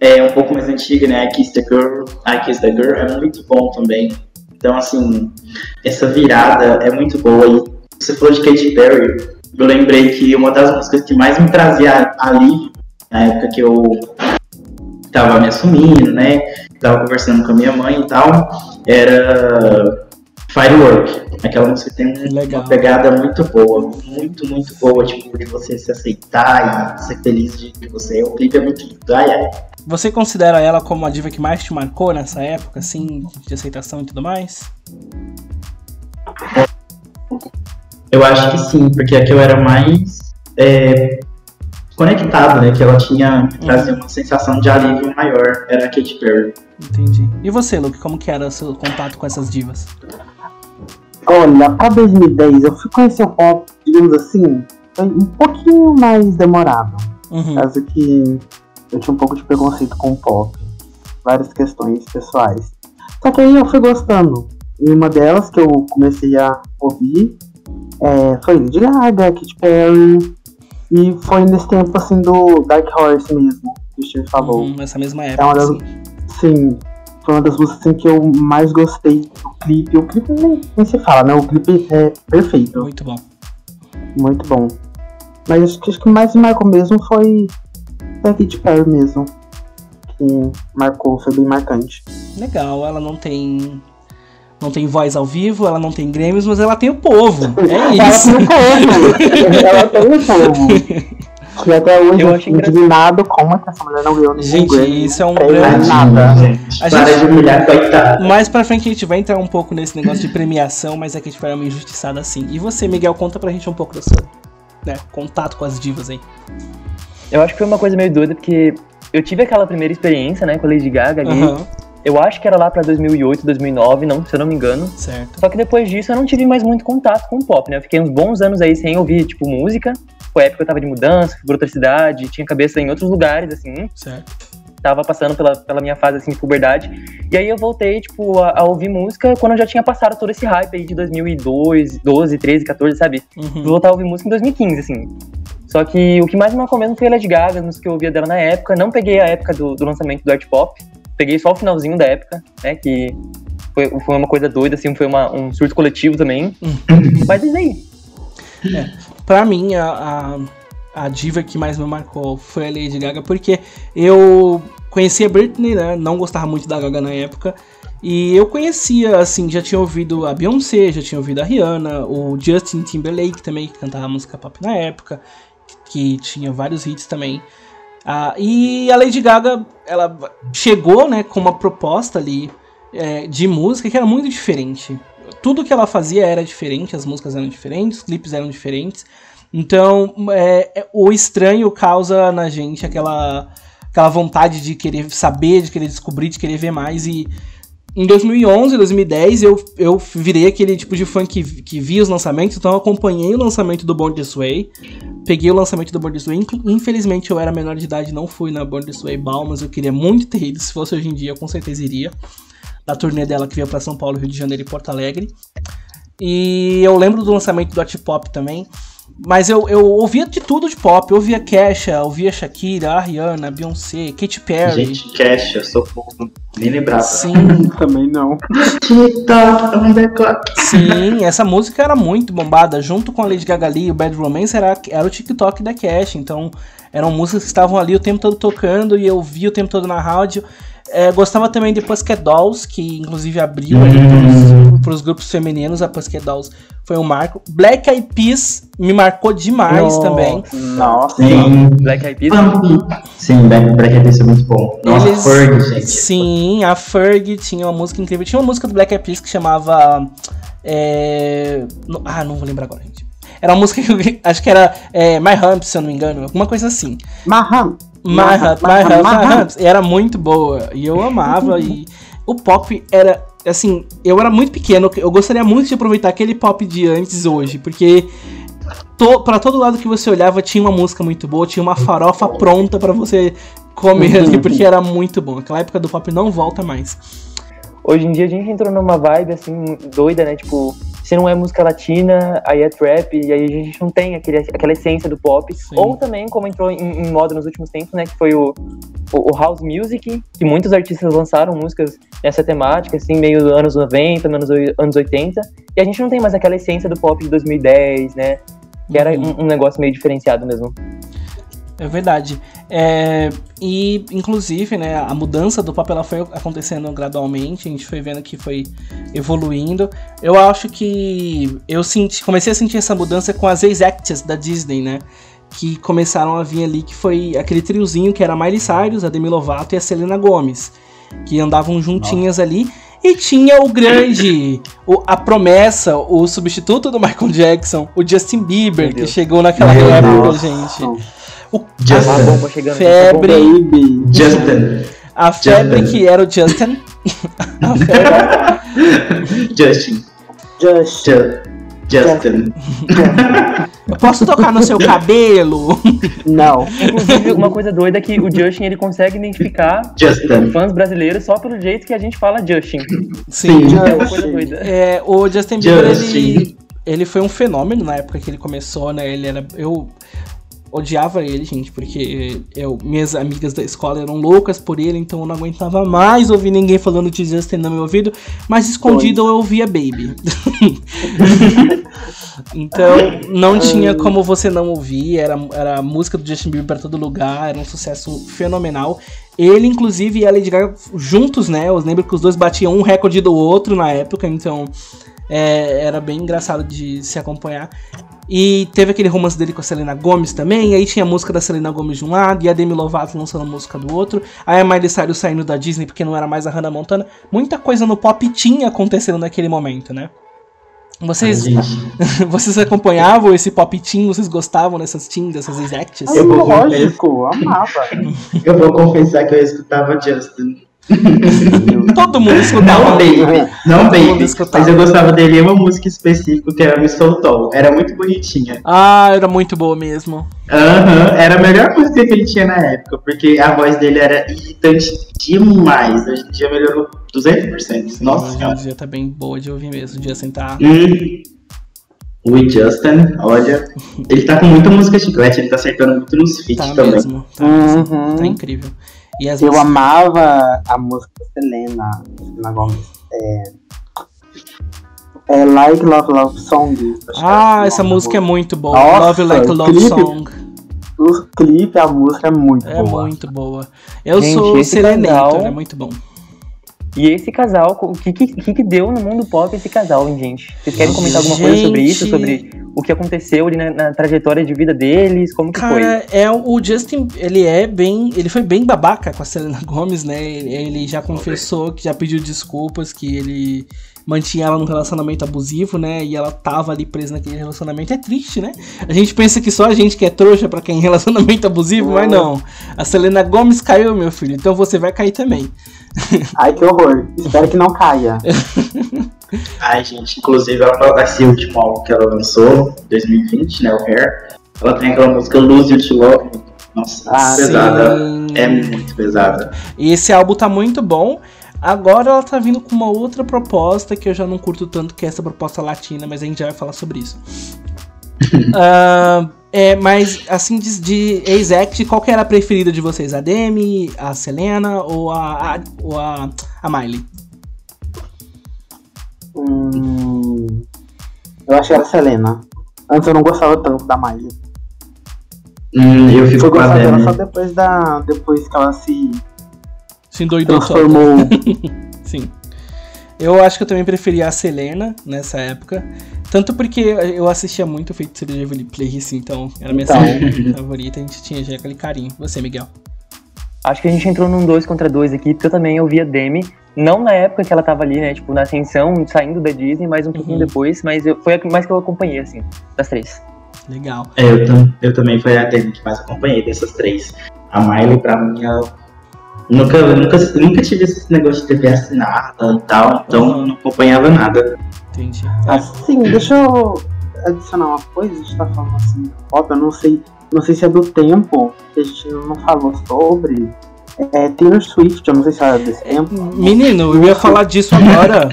É um pouco mais antiga, né? I Kiss the Girl, I Kiss the Girl é muito bom também. Então, assim, essa virada é muito boa. E você falou de Katy Perry, eu lembrei que uma das músicas que mais me trazia alívio na época que eu tava me assumindo, né? Tava conversando com a minha mãe e tal, era Firework. Aquela música tem Legal. uma pegada muito boa, muito, muito boa, tipo, de você se aceitar e ser feliz de você. O clipe é muito lindo. Ai, ai. você considera ela como a diva que mais te marcou nessa época, assim, de aceitação e tudo mais? Eu acho que sim, porque a que eu era mais é, conectado, né? Que ela tinha trazia uma sensação de alívio maior, era a Katy Perry. Entendi. E você, Luke, como que era o seu contato com essas divas? Olha, pra 2010 eu fui conhecer o pop, digamos assim, foi um pouquinho mais demorado. Uhum. Caso que eu tinha um pouco de preconceito com o pop. Várias questões pessoais. Só que aí eu fui gostando. E uma delas que eu comecei a ouvir é, foi Lady Gaga, Katy Perry. E foi nesse tempo assim do Dark Horse mesmo, que o Steve falou. Uhum, nessa mesma época. É uma das, sim, foi uma das músicas assim, que eu mais gostei do clipe. O clipe nem, nem se fala, né? O clipe é perfeito, Muito bom. muito bom. Mas acho que, acho que mais me marcou mesmo foi a Katy Perry mesmo. Que marcou, foi bem marcante. Legal, ela não tem. Não tem voz ao vivo, ela não tem Grêmios, mas ela tem o povo. É Ela isso. tem o povo! *laughs* Ela tem o povo! Que até hoje Eu acho fico indignado como é que essa mulher não ganhou nenhum Gente, Grammy. isso é um grande- nada. gente. A Para gente- de humilhar, coitada. Mais pra frente a gente vai entrar um pouco nesse negócio de premiação, mas é que a gente vai uma injustiçada assim. E você, Miguel, conta pra gente um pouco do seu né, contato com as divas aí. Eu acho que foi uma coisa meio doida, porque eu tive aquela primeira experiência, né, com a Lady Gaga ali. Aham, Eu acho que era lá pra 2008, 2009, não, se eu não me engano. certo. Só que depois disso eu não tive mais muito contato com o pop, né? Eu fiquei uns bons anos aí sem ouvir, tipo, música. Foi a época que eu tava de mudança, fui pra outra cidade, tinha cabeça em outros lugares, assim. Certo. Tava passando pela, pela minha fase, assim, de puberdade. E aí eu voltei, tipo, a, a ouvir música quando eu já tinha passado todo esse hype aí de 2002, 12, 13, 14, sabe? Uhum. Voltar a ouvir música em 2015, assim. Só que o que mais me mesmo foi a Lady Gaga, as músicas que eu ouvia dela na época. Não peguei a época do, do lançamento do Art Pop. Peguei só o finalzinho da época, né? Que foi, foi uma coisa doida, assim, foi uma, um surto coletivo também. Mas é isso aí. Pra mim, a, a, a diva que mais me marcou foi a Lady Gaga, porque eu conhecia Britney, né? Não gostava muito da Gaga na época. E eu conhecia, assim, já tinha ouvido a Beyoncé, já tinha ouvido a Rihanna, o Justin Timberlake também, que cantava música pop na época, que tinha vários hits também. Ah, e a Lady Gaga, ela chegou, né, com uma proposta ali é, de música que era muito diferente. Tudo que ela fazia era diferente, as músicas eram diferentes, os clipes eram diferentes. Então, é, é, o estranho causa na gente aquela, aquela vontade de querer saber, de querer descobrir, de querer ver mais. E em 2011, 2010, eu, eu virei aquele tipo de fã que, que via os lançamentos, então eu acompanhei o lançamento do Born This Way. Peguei o lançamento do Born This Way. Infelizmente, eu era menor de idade, não fui na Born This Way Ball, mas eu queria muito ter ido. Se fosse hoje em dia, eu com certeza iria. Da turnê dela que veio pra São Paulo, Rio de Janeiro e Porto Alegre. E eu lembro do lançamento do Art Pop também. Mas eu, eu ouvia de tudo de pop. Eu ouvia Kesha, ouvia Shakira, a Rihanna, Beyoncé, Katy Perry. Gente, Cash, eu sou pouco. Nem lembrava. Sim, *laughs* Também não. TikTok, sim, essa música era muito bombada. Junto com a Lady Gaga ali, o Bad Romance era, era o TikTok da Cash. Então eram músicas que estavam ali o tempo todo tocando e eu via o tempo todo na rádio. É, gostava também de Pussycat Dolls, que inclusive abriu ali pros, pros grupos femininos. A Pussycat Dolls foi um marco. Black Eyed Peas me marcou demais Nossa. também. Nossa. Sim. Black Eyed Peas. Sim, Black, Black Eyed Peas é muito bom. Nossa, Eles- Ferg, gente. Sim, a Ferg tinha uma música incrível. Tinha uma música do Black Eyed Peas que chamava. é, no- Ah, não vou lembrar agora, gente. Era uma música que eu acho que era é, My Hump, se eu não me engano, alguma coisa assim. My Hump, My Hump, My Maham. Hump. E era muito boa. E eu amava. e o pop era. Assim, eu era muito pequeno. Eu gostaria muito de aproveitar aquele pop de antes hoje. Porque to, para todo lado que você olhava tinha uma música muito boa, tinha uma farofa pronta pra você comer ali, porque era muito bom. Aquela época do pop não volta mais. Hoje em dia a gente entrou numa vibe, assim, doida, né? Tipo, se não é música latina, aí é trap, e aí a gente não tem aquele, aquela essência do pop. Sim. Ou também, como entrou em, em moda nos últimos tempos, né? Que foi o, o, o house music, que muitos artistas lançaram músicas nessa temática, assim, meio anos 90, anos, anos 80. E a gente não tem mais aquela essência do pop de 2010, né? Que era Uhum. um, um negócio meio diferenciado mesmo. É verdade. É, e, inclusive, né, a mudança do pop ela foi acontecendo gradualmente, a gente foi vendo que foi evoluindo. Eu acho que eu senti, comecei a sentir essa mudança com as ex-acts da Disney, né? que começaram a vir ali, que foi aquele triozinho que era a Miley Cyrus, a Demi Lovato e a Selena Gomez, que andavam juntinhas ali. E tinha o grande, o, a promessa, o substituto do Michael Jackson, o Justin Bieber, que chegou naquela época, gente. O, Justin. A bomba chegando. febre, Baby. Justin. a febre Justin. que era o Justin. *laughs* a febre. Justin. Just. Ju- Justin. Eu posso tocar no seu cabelo? Não. Inclusive, uma coisa doida é que o Justin ele consegue identificar Justin. fãs brasileiros só pelo jeito que a gente fala Justin. Sim. É uma coisa doida. É, o Justin Bieber, Justin. ele, ele foi um fenômeno na época que ele começou, né? Ele era. Eu odiava ele, gente, porque eu, minhas amigas da escola eram loucas por ele, então eu não aguentava mais ouvir ninguém falando de Justin no meu ouvido, mas escondido eu ouvia Baby. *laughs* então não tinha como você não ouvir, era, era a música do Justin Bieber pra todo lugar, era um sucesso fenomenal. Ele, inclusive, e a Lady Gaga juntos, né? Eu lembro que os dois batiam um recorde do outro na época, então é, era bem engraçado de se acompanhar. E teve aquele romance dele com a Selena Gomez também, e aí tinha a música da Selena Gomez de um lado, e a Demi Lovato lançando a música do outro, aí a Miley Cyrus saindo da Disney porque não era mais a Hannah Montana. Muita coisa no pop tinha acontecendo naquele momento, né? Vocês, *laughs* vocês acompanhavam esse pop teen? Vocês gostavam dessas teen, dessas exacts? Eu vou Lógico, amava. *laughs* eu vou confessar que eu escutava Justin. *laughs* Todo mundo Não escutava. Baby, não Todo mundo Baby. Mas eu gostava dele em uma música específica que era Me Soltou. Era muito bonitinha. Ah, era muito boa mesmo. Aham, era a melhor música que ele tinha na época, porque a voz dele era irritante demais. Hoje em dia melhorou 200%. Nossa Hoje em senhora. dia tá bem boa de ouvir mesmo. De sentar. Hum. O Justin, olha, ele tá com muita música chiclete, ele tá acertando muito nos feats Tá também. mesmo. Tá, Uhum. tá incrível. E as Eu músicas- amava a música Selena, Selena Gomez. É, é Like Love Love Song. Ah, é essa música é muito boa. Nossa, Love Like Love clipe- Song. O clipe, a música é muito É boa. muito boa. Eu Gente, sou esse Serenator, casal- é muito bom. E esse casal, o que, que, que deu no mundo pop esse casal, hein, gente? Vocês querem comentar alguma coisa sobre isso? Gente. Sobre o que aconteceu ali na, na trajetória de vida deles? Como que foi? Cara, é o Justin, ele é bem, ele foi bem babaca com a Selena Gomez, né? Ele, ele já confessou que já pediu desculpas, que ele mantinha ela num relacionamento abusivo, né? E ela tava ali presa naquele relacionamento. É triste, né? A gente pensa que só a gente que é trouxa pra quem é *laughs* relacionamento abusivo, mas não. A Selena Gomez caiu, meu filho, então você vai cair também. *laughs* Ai, que horror. Espero que não caia. *laughs* Ai, gente, inclusive ela, esse último álbum que ela lançou, 2020, né, o Hair, ela tem aquela música Lose You to Love. Nossa, Ah, pesada. Sim. É muito pesada. E esse álbum tá muito bom. Agora ela tá vindo com uma outra proposta que eu já não curto tanto, que é essa proposta latina, mas a gente já vai falar sobre isso. *laughs* Ah, é, mas assim, de, de Exact, qual que era a preferida de vocês? A Demi, a Selena ou a, a, ou a, a Miley? Hum, eu acho que era a Selena. Antes eu não gostava tanto da Miley. Hum, eu fico Fui com a gostar dela Demi. só depois da. Depois que ela se Se endoidou só. transformou. *laughs* Sim. Eu acho que eu também preferia a Selena nessa época. Tanto porque eu assistia muito o Feiticeiro de Waverly Place, então era a minha Então. série *laughs* favorita, a gente tinha já aquele carinho. Você, Miguel? Acho que a gente entrou num dois contra dois aqui, porque eu também ouvia Demi. Não na época que ela tava ali, né? Tipo, na ascensão, saindo da Disney, mas um pouquinho Uhum. depois, mas eu, foi a que mais que eu acompanhei, assim, das três. Legal. É, eu, tam- eu também foi a Demi que mais acompanhei dessas três. A Miley, pra mim, eu nunca, nunca, nunca tive esse negócio de TV assinada e tal, então eu não acompanhava nada. Entendi. Assim, deixa eu adicionar uma coisa, a gente tá falando assim, pop, eu não sei, não sei se é do tempo, que a gente não falou sobre. É Taylor Swift, eu não sei se era desse tempo. Menino, eu ia falar disso agora.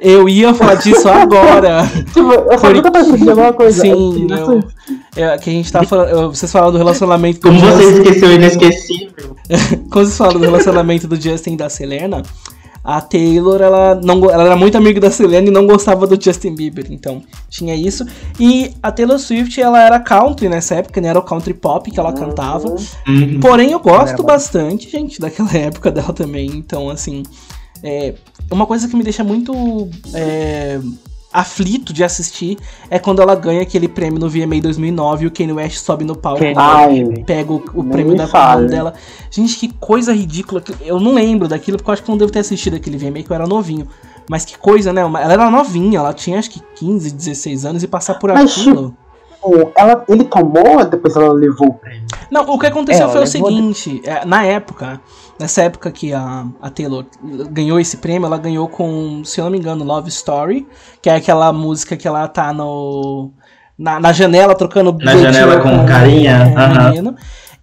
Eu ia falar disso agora. Tipo, eu só Por- nunca percebi alguma coisa. Sim, é Taylor eu- Swift. É, que a gente tá falando. Vocês falaram do relacionamento do Como você Justin. esqueceu o inesquecível? *laughs* Quando vocês falam do relacionamento do Justin e da Selena, a Taylor, ela, não, go- ela era muito amiga da Selena e não gostava do Justin Bieber. Então, tinha isso. E a Taylor Swift, ela era country nessa época, né? Era o country pop que ela cantava. Uhum. Porém, eu gosto bastante, gente, daquela *laughs* época dela também. Então, assim, é uma coisa que me deixa muito é, aflito de assistir é quando ela ganha aquele prêmio no VMA 2009 e o Kanye West sobe no palco Ai, pega o, o prêmio da mão dela. Gente, que coisa ridícula. Eu não lembro daquilo, porque eu acho que eu não devo ter assistido aquele VMA, que eu era novinho. Mas que coisa, né? Ela era novinha, ela tinha acho que 15, 16 anos e passar por Mas, aquilo. Pô, ela, ele tomou, depois ela levou o prêmio. Não, o que aconteceu Ela foi o seguinte: é, na época, nessa época que a, a Taylor ganhou esse prêmio, ela ganhou com, se eu não me engano, Love Story, que é aquela música que ela tá no. Na, na janela trocando Na janela com o- carinha, com aham. menino.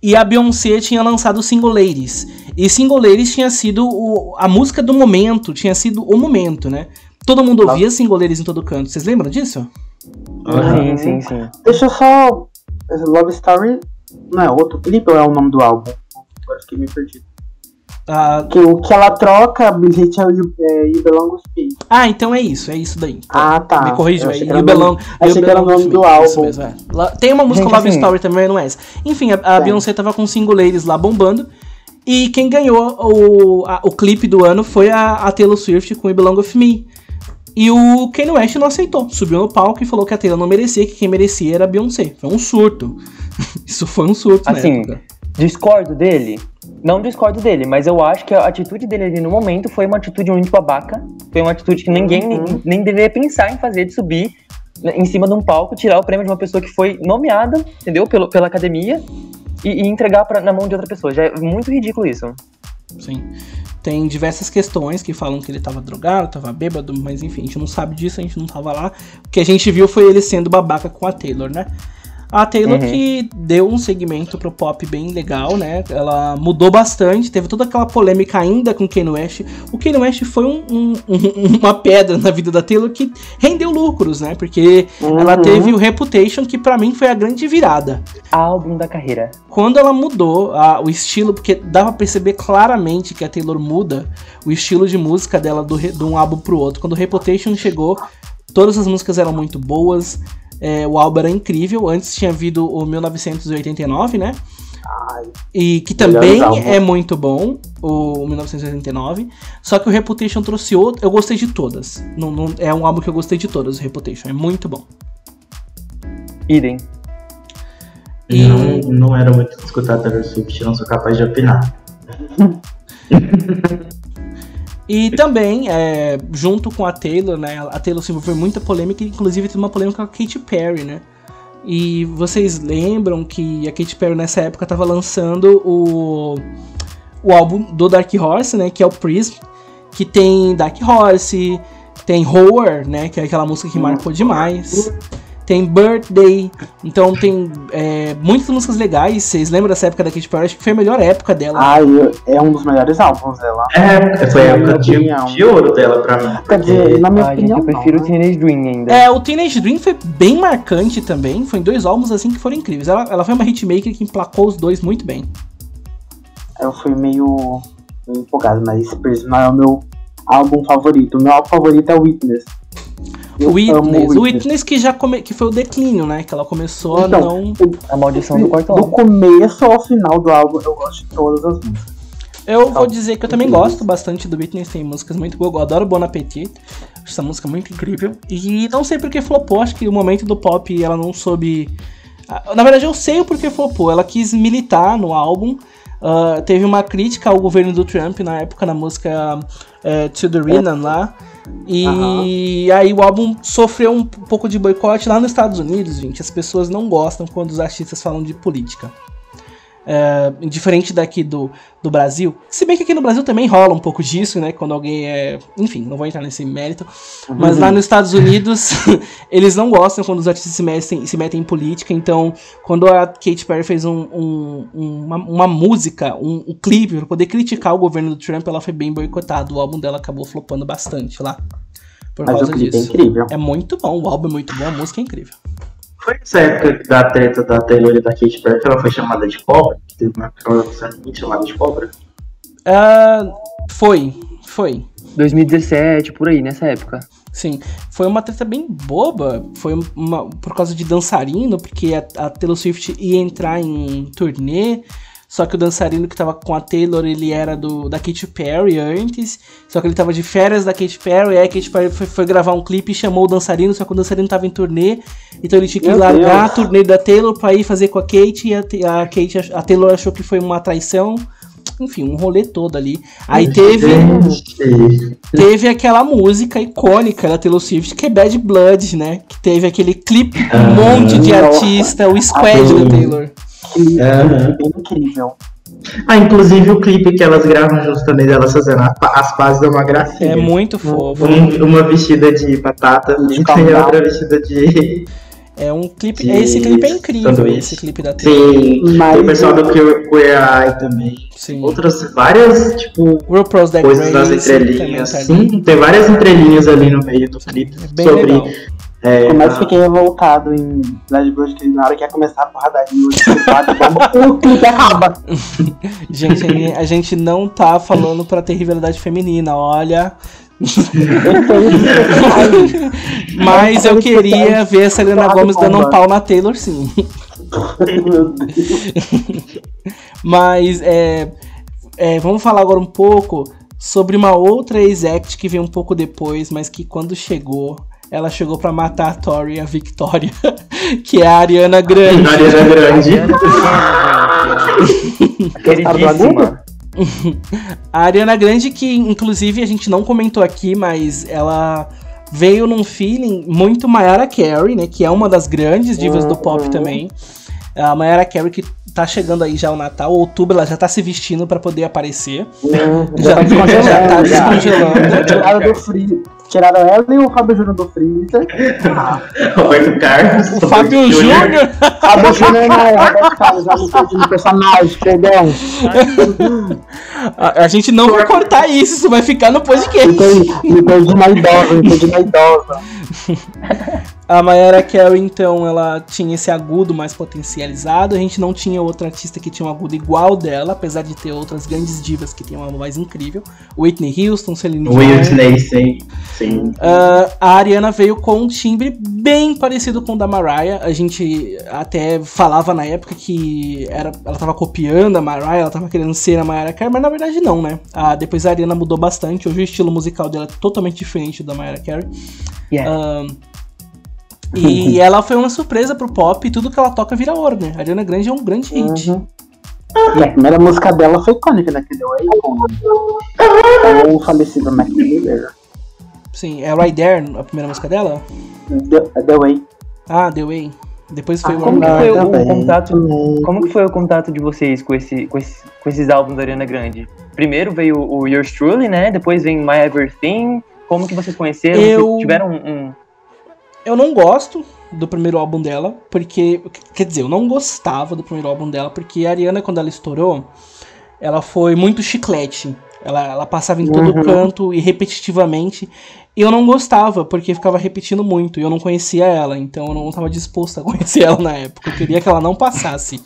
E a Beyoncé tinha lançado o Single Ladies. E Single Ladies tinha sido o- a música do momento, tinha sido o momento, né? Todo mundo ouvia Single Ladies em todo canto. Vocês lembram disso? Sim, sim, sim. Deixa eu só. Love Story não é outro clipe ou é o nome do álbum? Agora fiquei meio perdido. Ah, Que o que ela troca, bilhete é o You é, Belong With Me. ah, então é isso, é isso daí. Ah, tá. Me que You o nome- Belong. achei que era o nome do Me. álbum. Mesmo, é. Lá- Tem uma música Gente, Love assim- Story também, não é essa. Enfim, a, a Tem. Beyoncé tava com Single Ladies lá bombando. E quem ganhou o, a- o clipe do ano foi a, a Taylor Swift com You Belong With Me. E o Kanye West não aceitou. Subiu no palco e falou que a Taylor não merecia, que quem merecia era a Beyoncé. Foi um surto. *laughs* Isso foi um surto Assim, na época. Discordo dele? Não discordo dele, mas eu acho que a atitude dele ali no momento foi uma atitude muito babaca. Foi uma atitude que ninguém Uhum. nem, nem deveria pensar em fazer, de subir em cima de um palco, tirar o prêmio de uma pessoa que foi nomeada, entendeu? Pelo, pela academia e, e entregar pra, na mão de outra pessoa. Já é muito ridículo isso. Sim. Tem diversas questões que falam que ele tava drogado, tava bêbado, mas enfim, a gente não sabe disso, a gente não tava lá. O que a gente viu foi ele sendo babaca com a Taylor, né? A Taylor Uhum. que deu um segmento pro pop bem legal, né? Ela mudou bastante, teve toda aquela polêmica ainda com o Kanye West. O Kanye West foi um- um- um- uma pedra na vida da Taylor que rendeu lucros, né? Porque ela Uhum. teve o Reputation, que pra mim foi a grande virada Álbum da carreira. quando ela mudou a- o estilo, porque dava pra perceber claramente que a Taylor muda o estilo de música dela do, de um álbum pro outro. Quando o Reputation chegou, todas as músicas eram muito boas, é, o álbum era incrível. Antes tinha vindo o 1989, né? E que também é muito bom, o 1989. Só que o Reputation trouxe outro. Eu gostei de todas. Não, não- é um álbum que eu gostei de todas, o Reputation. É muito bom. Idem. E- Não, não era muito escutar Taylor Swift, não sou capaz de opinar. *laughs* E também, é, junto com a Taylor, né? A Taylor se envolveu muita polêmica, inclusive teve uma polêmica com a Katy Perry, né? E vocês lembram que a Katy Perry nessa época tava lançando o, o álbum do Dark Horse, né? Que é o Prism, que tem Dark Horse, tem Horror, né? Que é aquela música que marcou demais. Tem Birthday, então tem é, muitas músicas legais. Vocês lembram dessa época da Katy Perry? Acho que foi a melhor época dela. Eu- é um dos melhores álbuns dela. É, foi a época de, de ouro dela pra mim. Quer dizer, na minha Ah, gente, opinião, eu prefiro não, o né? Teenage Dream ainda. É, o Teenage Dream foi bem marcante também. Foi em dois álbuns assim que foram incríveis. Ela, ela foi uma hitmaker que emplacou os dois muito bem. Eu fui meio, meio empolgado, mas Prism não é o meu álbum favorito. O meu álbum favorito é o Witness. Eu Witness. O Witness que já come, que foi o declínio, né? Que ela começou Então, a não. A maldição do quarto Do álbum. começo ao final do álbum, eu gosto de todas as músicas. Eu vou dizer que eu também gosto bastante do Witness, tem músicas muito boas. Eu adoro Bon Appetit. Acho essa música muito incrível. E não sei porque flopou, acho que o momento do pop ela não soube. Ah, Na verdade, eu sei o porquê flopou. Ela quis militar no álbum. Ah, teve uma crítica ao governo do Trump na época, na música eh, To the Renan lá. E aí o álbum sofreu um pouco de boicote lá nos Estados Unidos, gente. As pessoas não gostam quando os artistas falam de política. É, diferente daqui do, do Brasil. Se bem que aqui no Brasil também rola um pouco disso, né? Quando alguém é. Enfim, não vou entrar nesse mérito. Mas lá nos Estados Unidos, *laughs* eles não gostam quando os artistas se metem, se metem em política. Então, quando a Katy Perry fez um, um- uma, uma música, um, um clipe, pra poder criticar o governo do Trump, ela foi bem boicotada. O álbum dela acabou flopando bastante lá. Por Mas causa é disso. incrível. É muito bom, o álbum é muito bom, a música é incrível. Foi essa época da treta da Taylor e da Katy Perry que ela foi chamada de cobra? Que teve uma muito chamada de cobra? Ah, foi, foi. 2017, por aí, nessa época. Sim, foi uma treta bem boba. Foi uma, por causa de dançarino, porque a, a Taylor Swift ia entrar em turnê. Só que o dançarino que tava com a Taylor, ele era do da Katy Perry antes. Só que ele tava de férias da Katy Perry. Aí a Katy Perry foi, foi gravar um clipe e chamou o dançarino. Só que o dançarino tava em turnê. Então ele tinha que Meu largar Deus. a turnê da Taylor pra ir fazer com a Kate. E a, a, Kate, a Taylor achou que foi uma traição. Enfim, um rolê todo ali. Aí teve. Teve aquela música icônica da Taylor Swift, que é Bad Blood, né? Que teve aquele clipe, um Ah, monte de nossa. artista, o squad da Taylor. Que Aham. bem incrível. Ah, inclusive o clipe que elas gravam junto também delas fazendo as pazes é uma gracinha. É muito fofo. Um- uma vestida de batata De *laughs* e outra vestida de. É um clipe. De Esse clipe é incrível, sanduíche. esse clipe da Taylor. Sim. Mas Tem o pessoal do Queer, Eye também. Sim. Outras várias, tipo, coisas também entrelinhas. tá. Sim, tem várias entrelinhas ali no meio do clipe É bem sobre. legal. É, eu mais a- fiquei revoltado em Bad Blood que na hora que ia começar a porradaria, *laughs* o clipe acaba. *laughs* Gente, a- gente não tá falando pra ter rivalidade feminina, olha. Mas eu queria ver a Selena Gomes dando um pau na Taylor, sim. Meu Deus. *laughs* Mas é, é, vamos falar agora um pouco sobre uma outra ex-act que veio um pouco depois, mas que quando chegou, ela chegou pra matar a Tori e a Victoria, *laughs* que é a Ariana Grande. Ariana Grande. *laughs* Queridíssima. *laughs* A Ariana Grande, que inclusive a gente não comentou aqui, mas ela veio num feeling muito Mayara Carey, né? Que é uma das grandes divas do pop Uhum. também. A Mayara Carey que tá chegando aí já o Natal, outubro, ela já tá se vestindo pra poder aparecer. Já tá descongelando. já tá já. descongelando. Tiraram do Free. Tiraram ela e o Fábio Júnior do Freezer. Ah, *laughs* Roberto Carlos. O Fábio Júnior. Fábio Júnior não, Roberto Carlos, já no personagem, perdão. A, a gente não vai cortar isso, isso vai ficar no podcast. me perdi na idosa, me perdi na idosa. *laughs* A Mayara Carey, então, ela tinha esse agudo mais potencializado. A gente não tinha outra artista que tinha um agudo igual dela, apesar de ter outras grandes divas que têm uma voz incrível. Whitney Houston, Celine Dion. Whitney, sim. sim. Ah, a Ariana veio com um timbre bem parecido com o da Mariah. A gente até falava na época que era, ela tava copiando a Mariah, ela tava querendo ser a Mariah Carey, mas na verdade não, né? Ah, depois a Ariana mudou bastante. Hoje o estilo musical dela é totalmente diferente da Mariah Carey. Yeah. Ah, e *laughs* ela foi uma surpresa pro pop e tudo que ela toca vira ouro, né? A Ariana Grande é um grande hit. Uhum. E a primeira música dela foi icônica, né? Que deu aí com, o falecido Mac Miller. Sim, é Right There, a primeira música dela? The, The Way. Ah, The Way. Depois foi Ah, o como que foi o também. contato? Como que foi o contato de vocês com, esse, com, esse, com esses álbuns da Ariana Grande? Primeiro veio o Yours Truly, né? Depois vem My Everything. Como que vocês conheceram? Eu- Vocês tiveram um, um- Eu não gosto do primeiro álbum dela, porque. Quer dizer, eu não gostava do primeiro álbum dela, porque a Ariana, quando ela estourou, ela foi muito chiclete. Ela, ela passava em todo Uhum. canto e repetitivamente. E eu não gostava, porque ficava repetindo muito. E eu não conhecia ela, então eu não estava disposto a *laughs* conhecer ela na época. Eu queria que ela não passasse.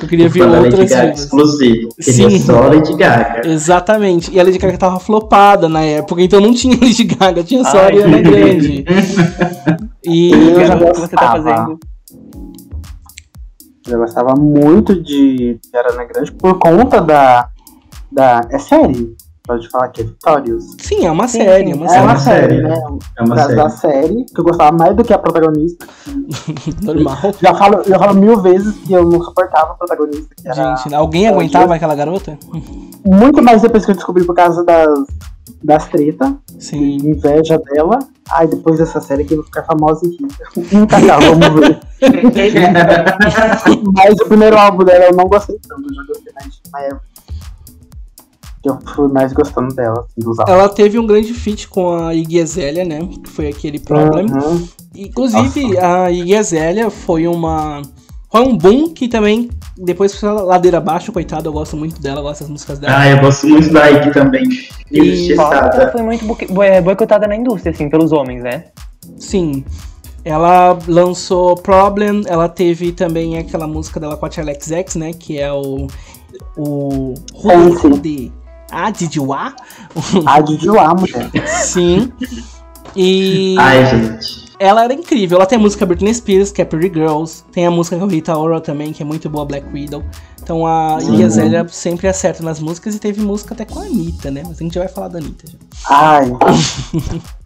Eu queria ver da Lady outras Gaga divas. exclusivo. Queria Sim. só Lady Gaga. Exatamente. E a Lady Gaga tava flopada na época, então não tinha *laughs* Lady Gaga, tinha só a Ariana Grande. E *laughs* Eu já que você tá gostava. fazendo? Eu gostava muito de, de Ariana Grande por conta da. da é série? Pode falar que é Victorious. sim, é uma Sim, série, sim. é uma É série. uma série, né? É uma série. da série, que eu gostava mais do que a protagonista. *laughs* Normal. Já falo, já falo mil vezes que eu não suportava a protagonista. Que era Gente, alguém aguentava aquela garota? muito mais depois que eu descobri por causa das, das tretas, Sim. inveja dela. Aí depois dessa série que eu vou ficar famosa e rica. *laughs* Tá, tá, vamos ver. *laughs* Mas o primeiro álbum dela eu não gostei tanto, eu já gostei mais de My Everything. Eu fui mais gostando dela, assim, dos álbuns. Ela teve um grande feat com a Iggy Azalea, né? Que foi aquele Problem. Uhum. Inclusive, a Iggy Azalea foi uma... Foi um boom que também, depois foi ladeira abaixo, coitada, eu gosto muito dela, eu gosto das músicas dela. Ah, eu gosto muito da Ike também. E- Ela foi muito boi- boicotada na indústria, assim, pelos homens, né? Sim. Ela lançou Problem, ela teve também aquela música dela com a Charlie XX, né? Que é o. O. Fancy. de Ah, Did You Ah? A de lá, mulher. Sim. E Ai, gente. ela era incrível. Ela tem a música Britney Spears, que é Pretty Girls. Tem a música com Rita Ora também, que é muito boa, Black Widow. Então a Azalea sempre acerta nas músicas e teve música até com a Anitta, né? Mas a gente já vai falar da Anitta já. Ai. *laughs*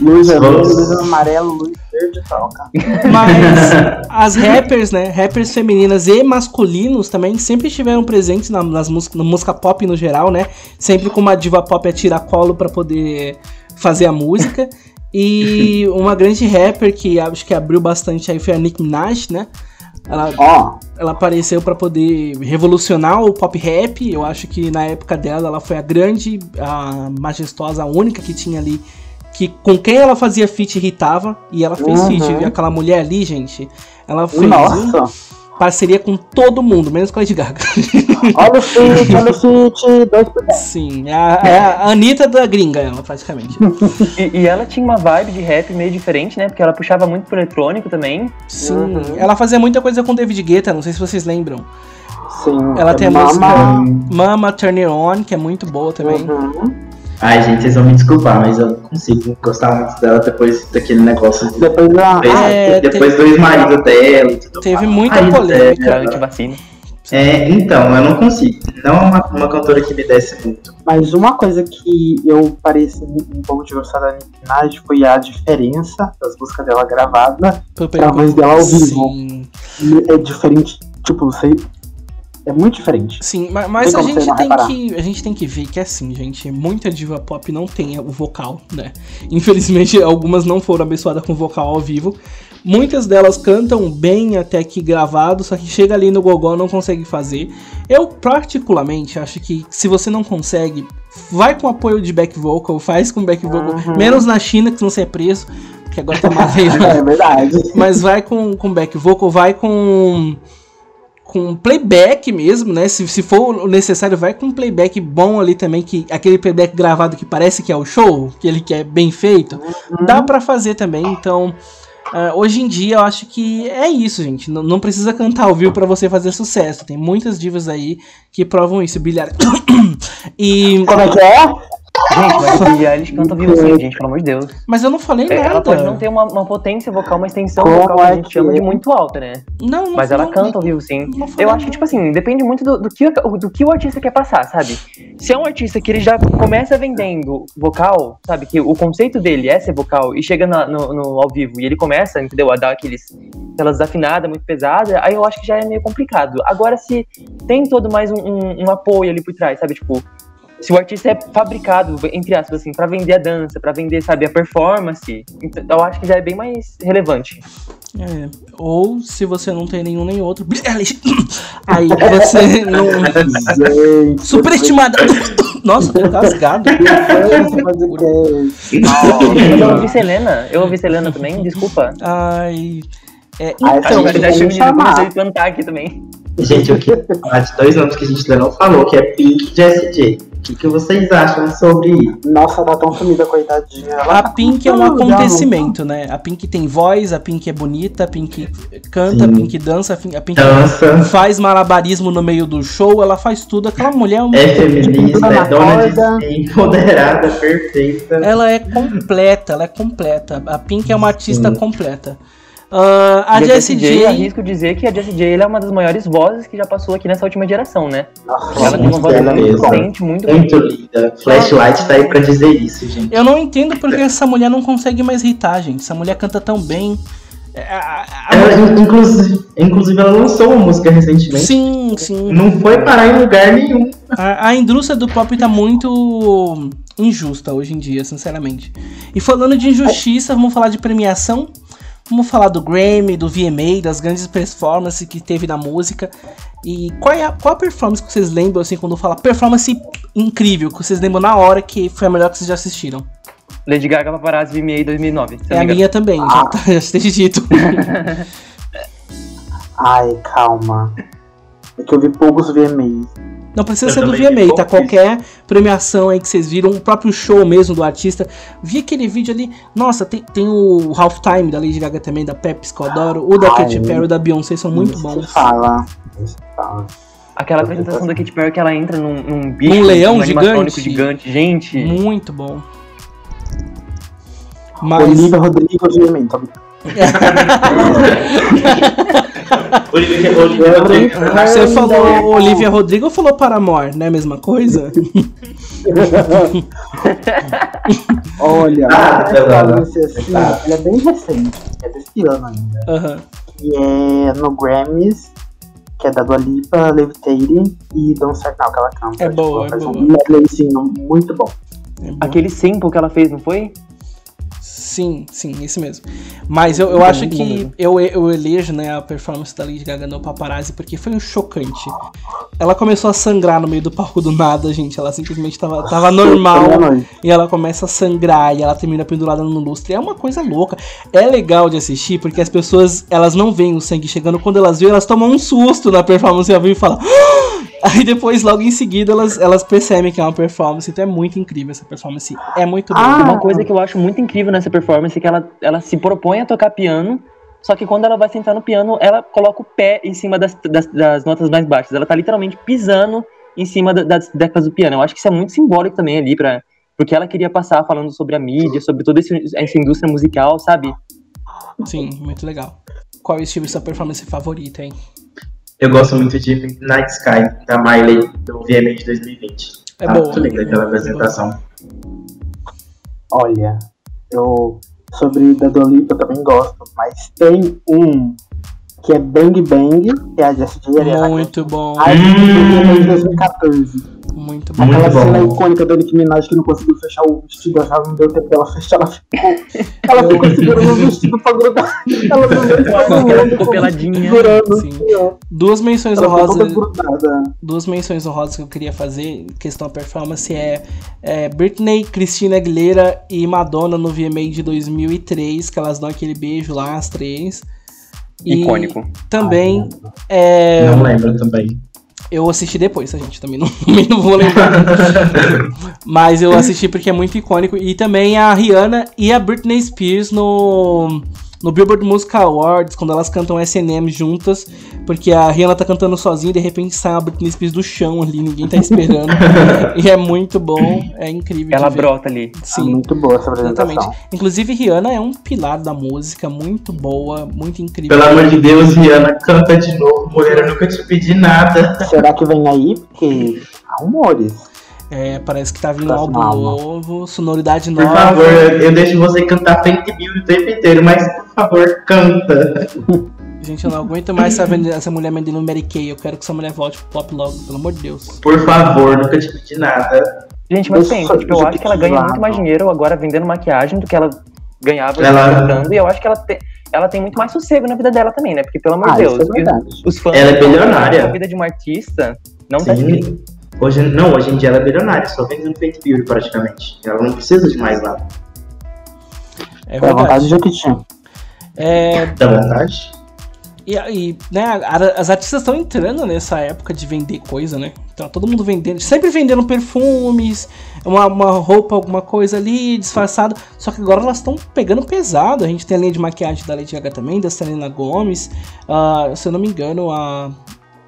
luz vermelho, luz amarelo, luz verde, toca. Mas *laughs* as rappers, né? Rappers femininas e masculinos também sempre estiveram presentes na, nas músicas, na música pop no geral, né? Sempre com uma diva pop a tiracolo pra poder fazer a música. E *laughs* uma grande rapper que acho que abriu bastante aí foi a Nicki Minaj, né? Ela, Ó, ela apareceu pra poder revolucionar o pop rap. Eu acho que na época dela ela foi a grande, a majestosa, a única que tinha ali que com quem ela fazia feat irritava e ela fez Uhum. feat. E aquela mulher ali, gente, ela fez nossa. parceria com todo mundo, menos com a Lady Gaga. *laughs* Olha o feat, olha o feat, dois por dez. Sim, é a, é a Anitta da gringa, ela, praticamente. E, e ela tinha uma vibe de rap meio diferente, né? Porque ela puxava muito pro eletrônico também. Sim, Uhum. ela fazia muita coisa com David Guetta, não sei se vocês lembram. Sim. Ela tem a Mama. música Mama Turn It On, que é muito boa também. Uhum. Ai, gente, vocês vão me desculpar, mas eu não consigo gostar muito dela depois daquele negócio. de- Depois da. Depois, É, depois do ex-marido dela e tudo Teve mais. muita Marido polêmica. dela. Antivacina. É, então, eu não consigo. Não é uma, uma cantora que me desce muito. Mas uma coisa que eu pareci um pouco de gostar da Nicki Minaj foi a diferença das músicas dela gravadas. A voz dela ao vivo. Sim, É diferente, tipo, você. É muito diferente. sim, ma- mas Tem a gente tem reparar. que a gente tem que ver que é assim, gente, muita diva pop não tem o vocal, né? Infelizmente algumas não foram abençoadas com vocal ao vivo. Muitas delas cantam bem até que gravado, só que chega ali no gogó não consegue fazer. Eu particularmente acho que se você não consegue, vai com apoio de back vocal, faz com back vocal, Uhum. menos na China que não ser preso, porque agora uma lei lá. É verdade. Mas vai com, com back vocal, vai com com playback mesmo, né? Se, se for o necessário, vai com um playback bom ali também, que aquele playback gravado que parece que é o show, que ele que é bem feito, dá pra fazer também. Então, ah, hoje em dia eu acho que é isso, gente. Não, não precisa cantar ao vivo pra você fazer sucesso. Tem muitas divas aí que provam isso, bilhar. *coughs* e Como é que é? Gente, mas *laughs* a Billie Eilish canta vivo sim, gente, pelo amor de Deus. mas eu não falei É, nada. ela pode não ter uma, uma potência vocal, uma extensão Como vocal que a é gente chama é? de muito alta, né? Não, não Mas ela não- canta ao vivo sim. Eu acho que, tipo assim, depende muito do, do, que, o- do que o artista quer passar, sabe? Se é um artista que ele já começa vendendo vocal, sabe? Que o conceito dele é ser vocal e chega na- no, no ao vivo e ele começa, entendeu? A dar aqueles, aquelas afinadas muito pesadas, aí eu acho que já é meio complicado. Agora, se tem todo mais um, um- um apoio ali por trás, sabe? Tipo, se o artista é fabricado, entre aspas, assim, pra vender a dança, pra vender, sabe, a performance, então eu acho que já é bem mais relevante. É, ou se você não tem nenhum nem outro, *coughs* aí você não. *laughs* Gente. Superestimada! *coughs* Nossa, tô casgado. Eu ouvi Selena, eu ouvi Selena também, desculpa. Ai. É, Ah, então, essa Acho que já tem tinha que me chamar. comecei a cantar aqui também. Gente, eu queria falar de dois nomes que a gente ainda não falou, que é Pink Jessie J. O que, vocês acham sobre isso? Nossa, tá tão sumida, coitadinha. Ela a tá Pink é um acontecimento, né? A Pink tem voz, a Pink é bonita, a Pink canta, a Sim. Pink dança, a Pink- a Dança, faz malabarismo no meio do show, ela faz tudo. Aquela mulher, é um- é feminista, é dona corda. de si, empoderada, perfeita. ela é completa, ela é completa. A Pink é uma artista Sim. completa. Ah, a Jessie J. arrisco dizer que a Jessie J é uma das maiores vozes que já passou aqui nessa última geração, né? Nossa, Ela tem uma voz ela muito potente, muito Muito linda. Flashlight tá aí pra dizer isso, gente. Eu não entendo porque essa mulher não consegue mais irritar, gente. Essa mulher canta tão bem. É, a- a- Ela, in- inclusive, inclusive, ela lançou uma música recentemente. Sim, sim. Não foi parar em lugar nenhum. A, a indústria do pop tá muito injusta hoje em dia, sinceramente. E falando de injustiça, vamos falar de premiação. Vamos falar do Grammy, do VMA, das grandes performances que teve na música. E qual é a, qual a performance que vocês lembram, assim, quando fala performance incrível, que vocês lembram na hora que foi a melhor que vocês já assistiram? Lady Gaga Paparazzi VMA 2009. se É a minha também, já, tá, já esteja dito. *laughs* Ai, calma. É que eu vi poucos VMAs. Não precisa Eu ser do VMA, tá? Qualquer premiação aí que vocês viram, o próprio show mesmo do artista. Vi aquele vídeo ali. Nossa, tem, tem o Halftime da Lady Gaga também, da Pepsi, que eu adoro. O da Ai, Katy Perry, o da Beyoncé são muito bons. fala. Fala. Aquela apresentação da Katy Perry que ela entra num, num bicho, Num leão um gigante. gigante. Gente, Muito bom. Mas. Olivia Rodrigo VMA, tá *laughs* Olivia, Olivia Rodrigo. Você falou Olivia Rodrigo ou falou Paramore? Não é a mesma coisa? *laughs* Olha, Ah, verdade. música, assim, Verdade. ela é bem recente, é desse ano ainda. Aham. Que é no Grammys, que é da Dua Lipa, Levitating e Don't Start Now, que ela canta. É boa, é faz um boa. assim, muito bom. É bom. Aquele sample que ela fez, não foi? Sim, sim, esse mesmo. Mas eu, eu acho que eu, eu elejo né, a performance da Lady Gaga no Paparazzi porque foi um chocante. Ela começou a sangrar no meio do palco do nada, gente. Ela simplesmente tava, tava normal e ela começa a sangrar e ela termina pendurada no lustre. É uma coisa louca. É legal de assistir porque as pessoas elas não veem o sangue chegando. Quando elas veem, elas tomam um susto na performance ao vivo e falam. "Ah!" Aí depois, logo em seguida, elas, elas percebem que é uma performance. Então é muito incrível essa performance. É muito boa. Ah, Uma coisa que eu acho muito incrível nessa performance é que ela, ela se propõe a tocar piano, só que quando ela vai sentar no piano, ela coloca o pé em cima das, das, das notas mais baixas. Ela tá literalmente pisando em cima da- das teclas do piano. Eu acho que isso é muito simbólico também ali, pra, porque ela queria passar falando sobre a mídia, sobre toda esse- essa indústria musical, sabe? Sim, muito legal. Qual estilo sua performance favorita, hein? Eu gosto muito de Night Sky, da Miley, do VMA de 2020. É tá boa. muito linda aquela apresentação. Olha, eu sobre da Dua Lipa eu também gosto, mas tem um que é Bang Bang, que é a Jessie J. Muito bom, Ai, Hum. de 2014. Muito bom. Muito Aquela cena bom. icônica da Nicki Minaj que não conseguiu fechar o vestido, ela não deu tempo dela fechar, ela ficou. *laughs* Ela ficou segurando o vestido pra grudar. Ela não deu Ela tempo ficou peladinha. assim. Duas menções Ela honrosas, duas menções honrosas que eu queria fazer, questão performance, é, é Britney, Christina Aguilera e Madonna no VMA de 2003, que elas dão aquele beijo lá, as três. E Icônico. Também é, Não lembro também. Eu assisti depois, a gente também não, *laughs* também não vou lembrar. *laughs* Mas eu assisti porque é muito icônico. E também a Rihanna e a Britney Spears no, no Billboard Music Awards, quando elas cantam SNM juntas. Porque a Rihanna tá cantando sozinha e de repente sai a Britney Spears do chão ali, ninguém tá esperando. *laughs* e é muito bom, é incrível. Ela de ver. brota ali. É Sim. muito boa essa apresentação. Exatamente. Inclusive, Rihanna é um pilar da música, muito boa, muito incrível. Pelo amor de Deus, Rihanna, canta de novo. Mulher, eu nunca te pedi nada. Será que vem aí? Porque há rumores. É, parece que tá vindo um álbum álbum. novo, sonoridade Por nova. favor, eu deixo você cantar Fake Bill o tempo inteiro, mas por favor, canta. Gente, eu não aguento mais essa, mulher vendendo Mary Kay. Eu quero que essa mulher volte pro pop logo, pelo amor de Deus. Por favor, nunca te pedi nada. Gente, mas pensa, tipo, eu acho que ela eu ganha muito mais dinheiro agora vendendo maquiagem do que ela ganhava Ela- cantando. E eu acho que ela, te- ela tem muito mais sossego na vida dela também, né? Porque, pelo amor de Ah, Deus, é os fãs Ela é bilionária. a vida de uma artista não tá Sim. escrito. Hoje, não, hoje em dia ela é bilionária, só vendendo Fake Bill praticamente. Ela não precisa de mais nada. É Foi a vontade verdade. de Jequitinha. É, Dá vontade? e, e, né, as artistas estão entrando nessa época de vender coisa, né? Então todo mundo vendendo, sempre vendendo perfumes, uma, uma roupa, alguma coisa ali, disfarçada. Só que agora elas estão pegando pesado. A gente tem a linha de maquiagem da Lady Gaga também, da Selena Gomez. Ah, se eu não me engano, a,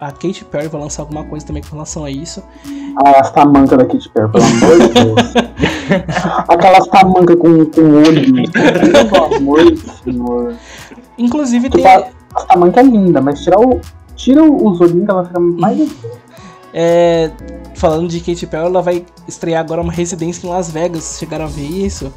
a Katy Perry vai lançar alguma coisa também com relação a isso. Aquelas tamancas da Katy Perry, pelo amor de Deus. *laughs* Aquelas tamancas com, com olho. Pelo amor de Senhor. Inclusive tem. tá- As tamancas é linda, mas tirar o. Tira os olhinhos que ela fica mais linda. *laughs* É, falando de Katy Perry, ela vai estrear agora uma residência em Las Vegas. Chegaram a ver isso?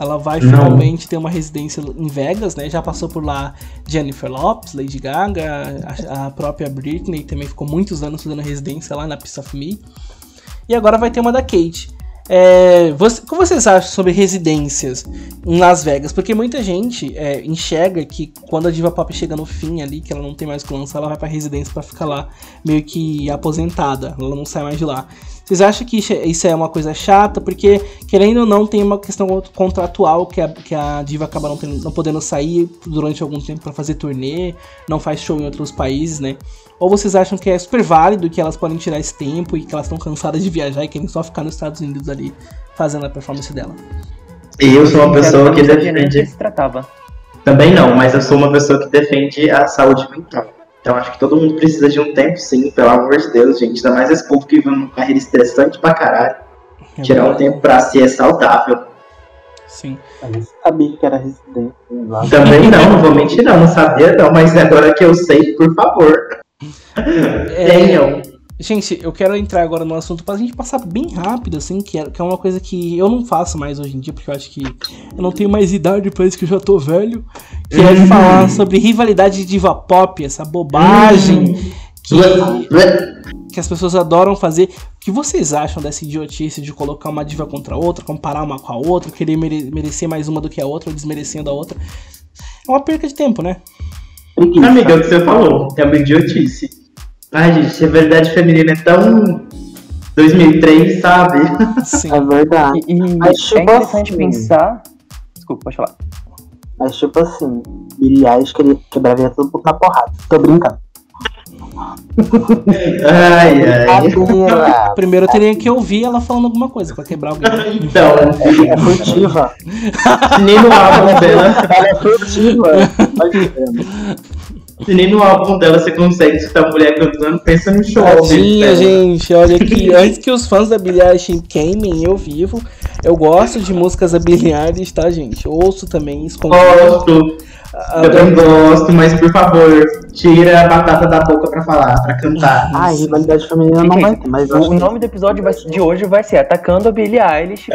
Ela vai finalmente ter uma residência em Vegas, né? Já passou por lá Jennifer Lopes, Lady Gaga, a, a própria Britney também ficou muitos anos fazendo residência lá na Piece of Me. E agora vai ter uma da Kate. É, você- o que vocês acham sobre residências em Las Vegas? Porque muita gente é, enxerga que quando a diva pop chega no fim ali, que ela não tem mais o que lançar, ela vai pra residência pra ficar lá meio que aposentada, ela não sai mais de lá. Vocês acham que isso é- isso é uma coisa chata? Porque, querendo ou não, tem uma questão contratual que a, que a diva acaba não, tendo- não podendo sair durante algum tempo pra fazer turnê, não faz show em outros países, né? Ou vocês acham que é super válido que elas podem tirar esse tempo e que elas estão cansadas de viajar e querem só ficar nos Estados Unidos ali fazendo a performance dela? E eu sou uma pessoa que defende. se tratava. Também não, mas eu sou uma pessoa que defende a saúde mental. Então acho que todo mundo precisa de um tempo, sim, pelo amor de Deus, gente. Ainda mais esse povo que vive uma carreira estressante pra caralho. É Tirar um tempo pra si é saudável. Sim. Eu sabia que era residente lá. Também não, não vou mentir não, não sabia não, mas agora que eu sei, por favor. É, Tenham. Gente, eu quero entrar agora no assunto pra gente passar bem rápido, assim, que é, que é uma coisa que eu não faço mais hoje em dia, porque eu acho que eu não tenho mais idade pra isso que eu já tô velho. Que é falar sobre rivalidade de diva pop, essa bobagem que, que as pessoas adoram fazer. O que vocês acham dessa idiotice de colocar uma diva contra a outra, comparar uma com a outra, querer mere- merecer mais uma do que a outra, ou desmerecendo a outra? É uma perca de tempo, né? Amiga, é o que você falou, é uma idiotice. Ai, gente, a verdade feminina é tão 2003, sabe? Sim. É verdade. E, e Mas, é interessante assim- pensar. Desculpa, pode falar. Mas tipo assim, Billie Eilish queria quebraria tudo na porrada. Tô brincando. Ai, ai. Primeiro eu teria que ouvir ela falando alguma coisa pra quebrar alguém. Então, É furtiva. nem no álbum dela, Ela é furtiva. Se nem no álbum dela você consegue escutar a mulher cantando, pensa no show. Tadinha, gente, olha aqui, *laughs* antes que os fãs da Billie Eilish queimem eu vivo, eu gosto de músicas da Billie Eilish, tá, gente? Ouço também, escondido. Gosto, eu também gosto, mas por favor, tira a batata da boca pra falar, pra cantar. Ai, rivalidade feminina não vai ter, mas eu O, que- nome do episódio vai- de hoje vai ser Atacando a Billie Eilish.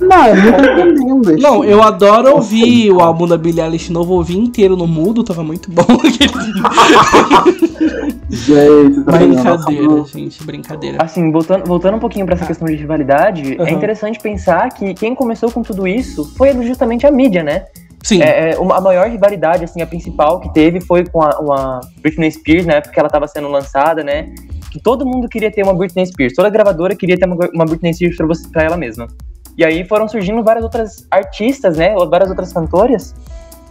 Não, eu não tô entendendo. isso. Não, eu adoro ouvir o álbum da Billie Eilish novo, ouvi inteiro no mudo, tava muito bom. *laughs* Gente, tá brincadeira, gente, brincadeira. Assim, voltando, voltando um pouquinho pra essa questão de rivalidade, Uhum. é interessante pensar que quem começou com tudo isso foi justamente a mídia, né? Sim, É, é, uma- a maior rivalidade, assim, a principal que teve foi com a, uma Britney Spears, na época que ela estava sendo lançada, né? Que todo mundo queria ter uma Britney Spears, toda gravadora queria ter uma, uma Britney Spears pra, você, pra ela mesma. E aí foram surgindo várias outras artistas, né? Várias outras cantoras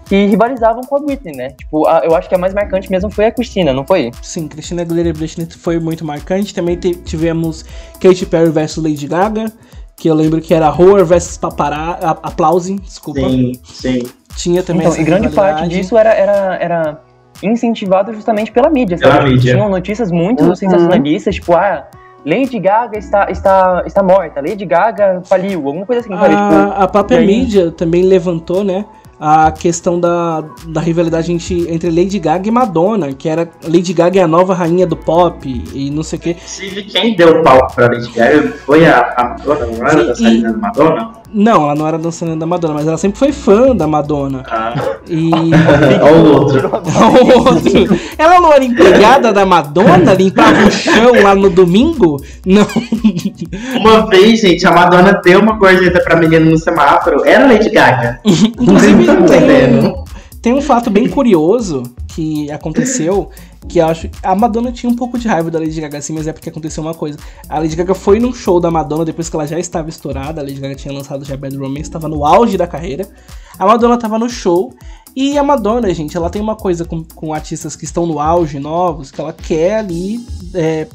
que rivalizavam com a Britney, né? Tipo, a- eu acho que a mais marcante mesmo foi a Christina, não foi? sim, Christina Aguilera e Britney foi muito marcante. Também te- tivemos Katy Perry versus Lady Gaga, que eu lembro que era Horror versus Paparazzi, Aplause, desculpa. Sim, sim. Tinha também Então, essa e grande parte disso era, era, era incentivado justamente pela mídia, Pela sabe? mídia. Tinham notícias muito Uhum. sensacionalistas, tipo, ah, Lady Gaga está, está, está morta, Lady Gaga faliu, alguma coisa assim, sabe? Tipo, A, a própria aí- mídia também levantou, né? A questão da, da rivalidade entre, entre Lady Gaga e Madonna, que era Lady Gaga é a nova rainha do pop e não sei o quê. Inclusive, quem deu palco pra Lady Gaga foi a, a Madonna, não era da Madonna? Não, ela não era dançarina da Madonna, mas ela sempre foi fã da Madonna. Ah, E. olha *laughs* o outro. O outro. Ela não era empregada da Madonna? Limpava o chão lá no domingo? Não. Uma vez, gente, a Madonna deu uma gorjeta pra menina no semáforo, era Lady Gaga. Inclusive, Tá tem, entendendo? Tem um fato bem curioso que aconteceu, que acho a Madonna tinha um pouco de raiva da Lady Gaga assim, mas é porque aconteceu uma coisa. A Lady Gaga foi num show da Madonna depois que ela já estava estourada, a Lady Gaga tinha lançado já Bad Romance, estava no auge da carreira. A Madonna estava no show e a Madonna, gente, ela tem uma coisa com, com artistas que estão no auge, novos, que ela quer ali é,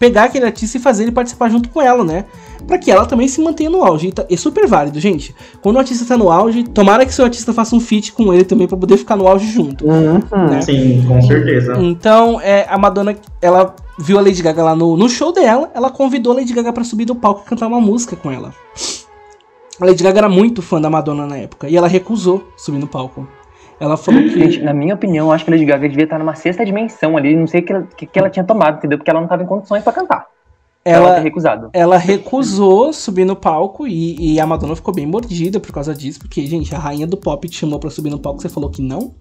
pegar aquele artista e fazer ele participar junto com ela, né? Pra que ela também se mantenha no auge. E tá- é super válido, gente. Quando o artista tá no auge, tomara que seu artista faça um feat com ele também pra poder ficar no auge junto. Uhum. Né? Sim, com certeza. Então, é, a Madonna, ela viu a Lady Gaga lá no, no show dela, ela convidou a Lady Gaga pra subir do palco e cantar uma música com ela. A Lady Gaga era muito fã da Madonna na época e ela recusou subir no palco. Ela falou que. Gente, na minha opinião, eu acho que a Lady Gaga devia estar numa sexta dimensão ali, não sei o que, ela- que, que ela tinha tomado, entendeu? Porque ela não estava em condições pra cantar. Ela, Ela, ter recusado. ela recusou subir no palco e, e a Madonna ficou bem mordida por causa disso, porque, gente, a rainha do pop te chamou pra subir no palco, você falou que não.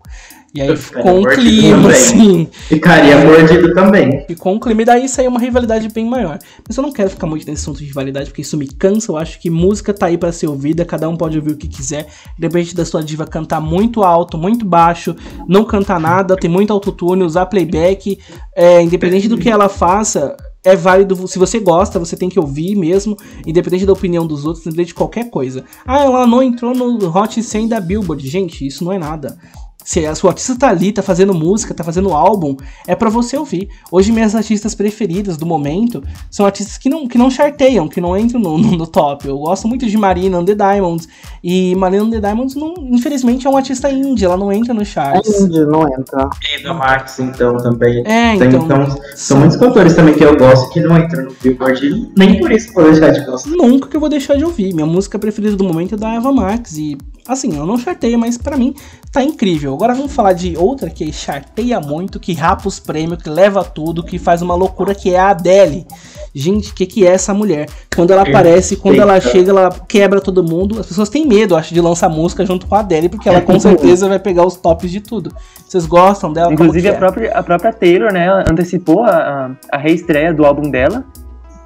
E aí ficou um clima, também. assim. Ficaria mordido também. Ficou um clima e daí saiu uma rivalidade bem maior. Mas eu não quero ficar muito nesse assunto de rivalidade, porque isso me cansa. Eu acho que música tá aí pra ser ouvida, cada um pode ouvir o que quiser. Independente da sua diva cantar muito alto, muito baixo, não cantar nada, tem muito autotune, usar playback. É, independente do que ela faça, é válido. Se você gosta, você tem que ouvir mesmo, independente da opinião dos outros, independente de qualquer coisa. Ah, ela não entrou no Hot 100 da Billboard. Gente, isso não é nada. Se a sua artista tá ali, tá fazendo música, tá fazendo álbum, é para você ouvir. Hoje minhas artistas preferidas do momento são artistas que não, que não charteiam, que não entram no, *laughs* no, no top. Eu gosto muito de Marina on the Diamonds. E Marina on the Diamonds, não, infelizmente, é uma artista indie, ela não entra no charts. É indie, não entra. E da Max, então, também. É, Tem, então. então, são muitos cantores também que eu gosto que não entram no Billboard. Nem por isso eu vou deixar de gostar. Nunca que eu vou deixar de ouvir. Minha música preferida do momento é da Eva Max. E, assim, eu não charteio, mas pra mim tá incrível. Agora vamos falar de outra que charteia muito, que rapa os prêmios, que leva tudo, que faz uma loucura, que é a Adele. Gente, o que, que é essa mulher? Quando ela aparece, quando ela chega, ela quebra todo mundo. As pessoas têm medo, acho, de lançar música junto com a Adele, porque ela com certeza vai pegar os tops de tudo. Vocês gostam dela? Inclusive, a é? própria, a própria Taylor, né, ela antecipou a, a reestreia do álbum dela,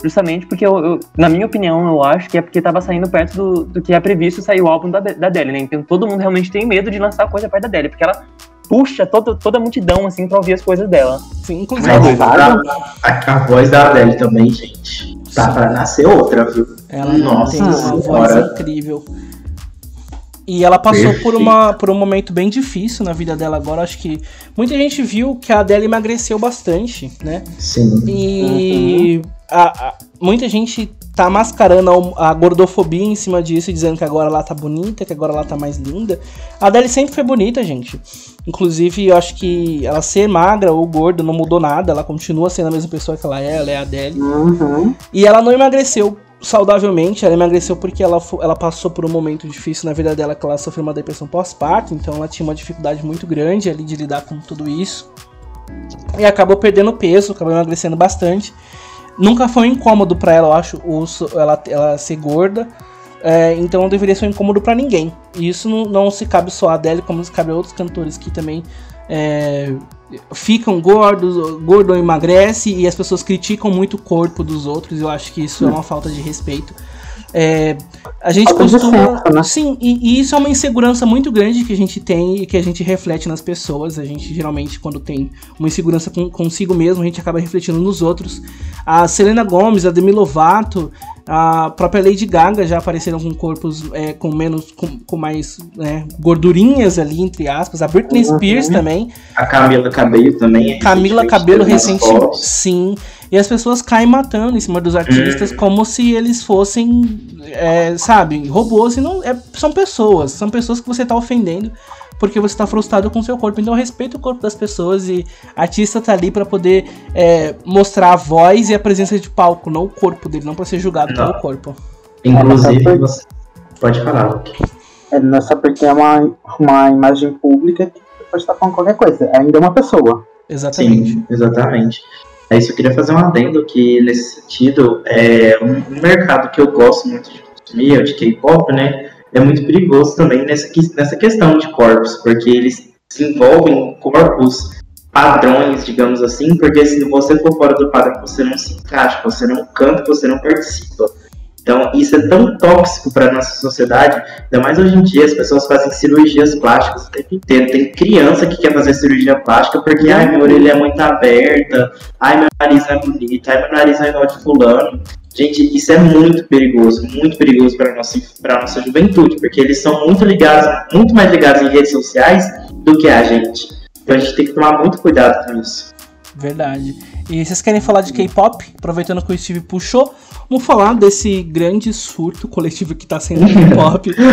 justamente porque, eu, eu- na minha opinião, eu acho que é porque tava saindo perto do, do que é previsto sair o álbum da, da Adele, né? Então todo mundo realmente tem medo de lançar coisa perto da Adele, porque ela puxa toda, toda a multidão, assim, pra ouvir as coisas dela. Sim, A inclusive. voz, da, a, a voz da Adele também, gente. Tá pra nascer outra, viu? Ela Nossa tem uma voz incrível. E ela passou por, uma, por um momento bem difícil na vida dela agora. Acho que muita gente viu que a Adele emagreceu bastante, né? Sim. E a- a- muita gente tá mascarando a, gordofobia em cima disso, dizendo que agora ela tá bonita, que agora ela tá mais linda. A Adele sempre foi bonita, gente. Inclusive, eu acho que ela ser magra ou gorda não mudou nada. Ela continua sendo a mesma pessoa que ela é, ela é a Adele. Uhum. E ela não emagreceu saudavelmente, ela emagreceu porque ela, ela passou por um momento difícil na vida dela, que ela sofreu uma depressão pós-parto, então ela tinha uma dificuldade muito grande ali de lidar com tudo isso. E acabou perdendo peso, acabou emagrecendo bastante. Nunca foi um incômodo pra ela, eu acho, o ela, ela ser gorda. É, então não deveria ser um incômodo pra ninguém. E isso não, não se cabe só a Adele, como se cabe a outros cantores que também é, ficam gordos, gordo emagrece e as pessoas criticam muito o corpo dos outros. Eu acho que isso é uma falta de respeito. É, a gente costuma. né? Sim, e, e isso é uma insegurança muito grande que a gente tem e que a gente reflete nas pessoas. A gente geralmente, quando tem uma insegurança com, consigo mesmo, a gente acaba refletindo nos outros. A Selena Gomez, a Demi Lovato, a própria Lady Gaga já apareceram com corpos é, com menos, com, com mais né, gordurinhas ali, entre aspas. A Britney Uhum. Spears também. A Camila Cabello também. Camila Cabelo fotos. Sim. E as pessoas caem matando em cima dos artistas Hum. como se eles fossem, é, sabe, robôs. E não, é, são pessoas. São pessoas que você tá ofendendo porque você tá frustrado com o seu corpo. Então respeita o corpo das pessoas e artista tá ali pra poder é, mostrar a voz e a presença de palco, não o corpo dele, não pra ser julgado Não. pelo corpo. Inclusive, É, você... pode falar. É, não é só porque é uma, uma imagem pública que você pode estar falando qualquer coisa. Ainda é uma pessoa. Exatamente. Sim, exatamente. É isso, eu queria fazer um adendo que, nesse sentido, é um, mercado que eu gosto muito de consumir, é o de K-pop, né? É muito perigoso também nessa, nessa questão de corpos, porque eles se envolvem em corpos padrões, digamos assim, porque se você for fora do padrão, você não se encaixa, você não canta, você não participa. Então, isso é tão tóxico para nossa sociedade, ainda mais hoje em dia, as pessoas fazem cirurgias plásticas o tempo inteiro. Tem criança que quer fazer cirurgia plástica porque, ai, minha orelha é muito aberta, ai, meu nariz é bonito, ai, meu nariz é igual de fulano. Gente, isso é muito perigoso, muito perigoso para nossa para nossa juventude, porque eles são muito ligados, muito mais ligados em redes sociais do que a gente. Então a gente tem que tomar muito cuidado com isso. Verdade. E vocês querem falar de K-pop? Aproveitando que o Steve puxou, vamos falar desse grande surto coletivo que tá sendo o K-pop. *laughs*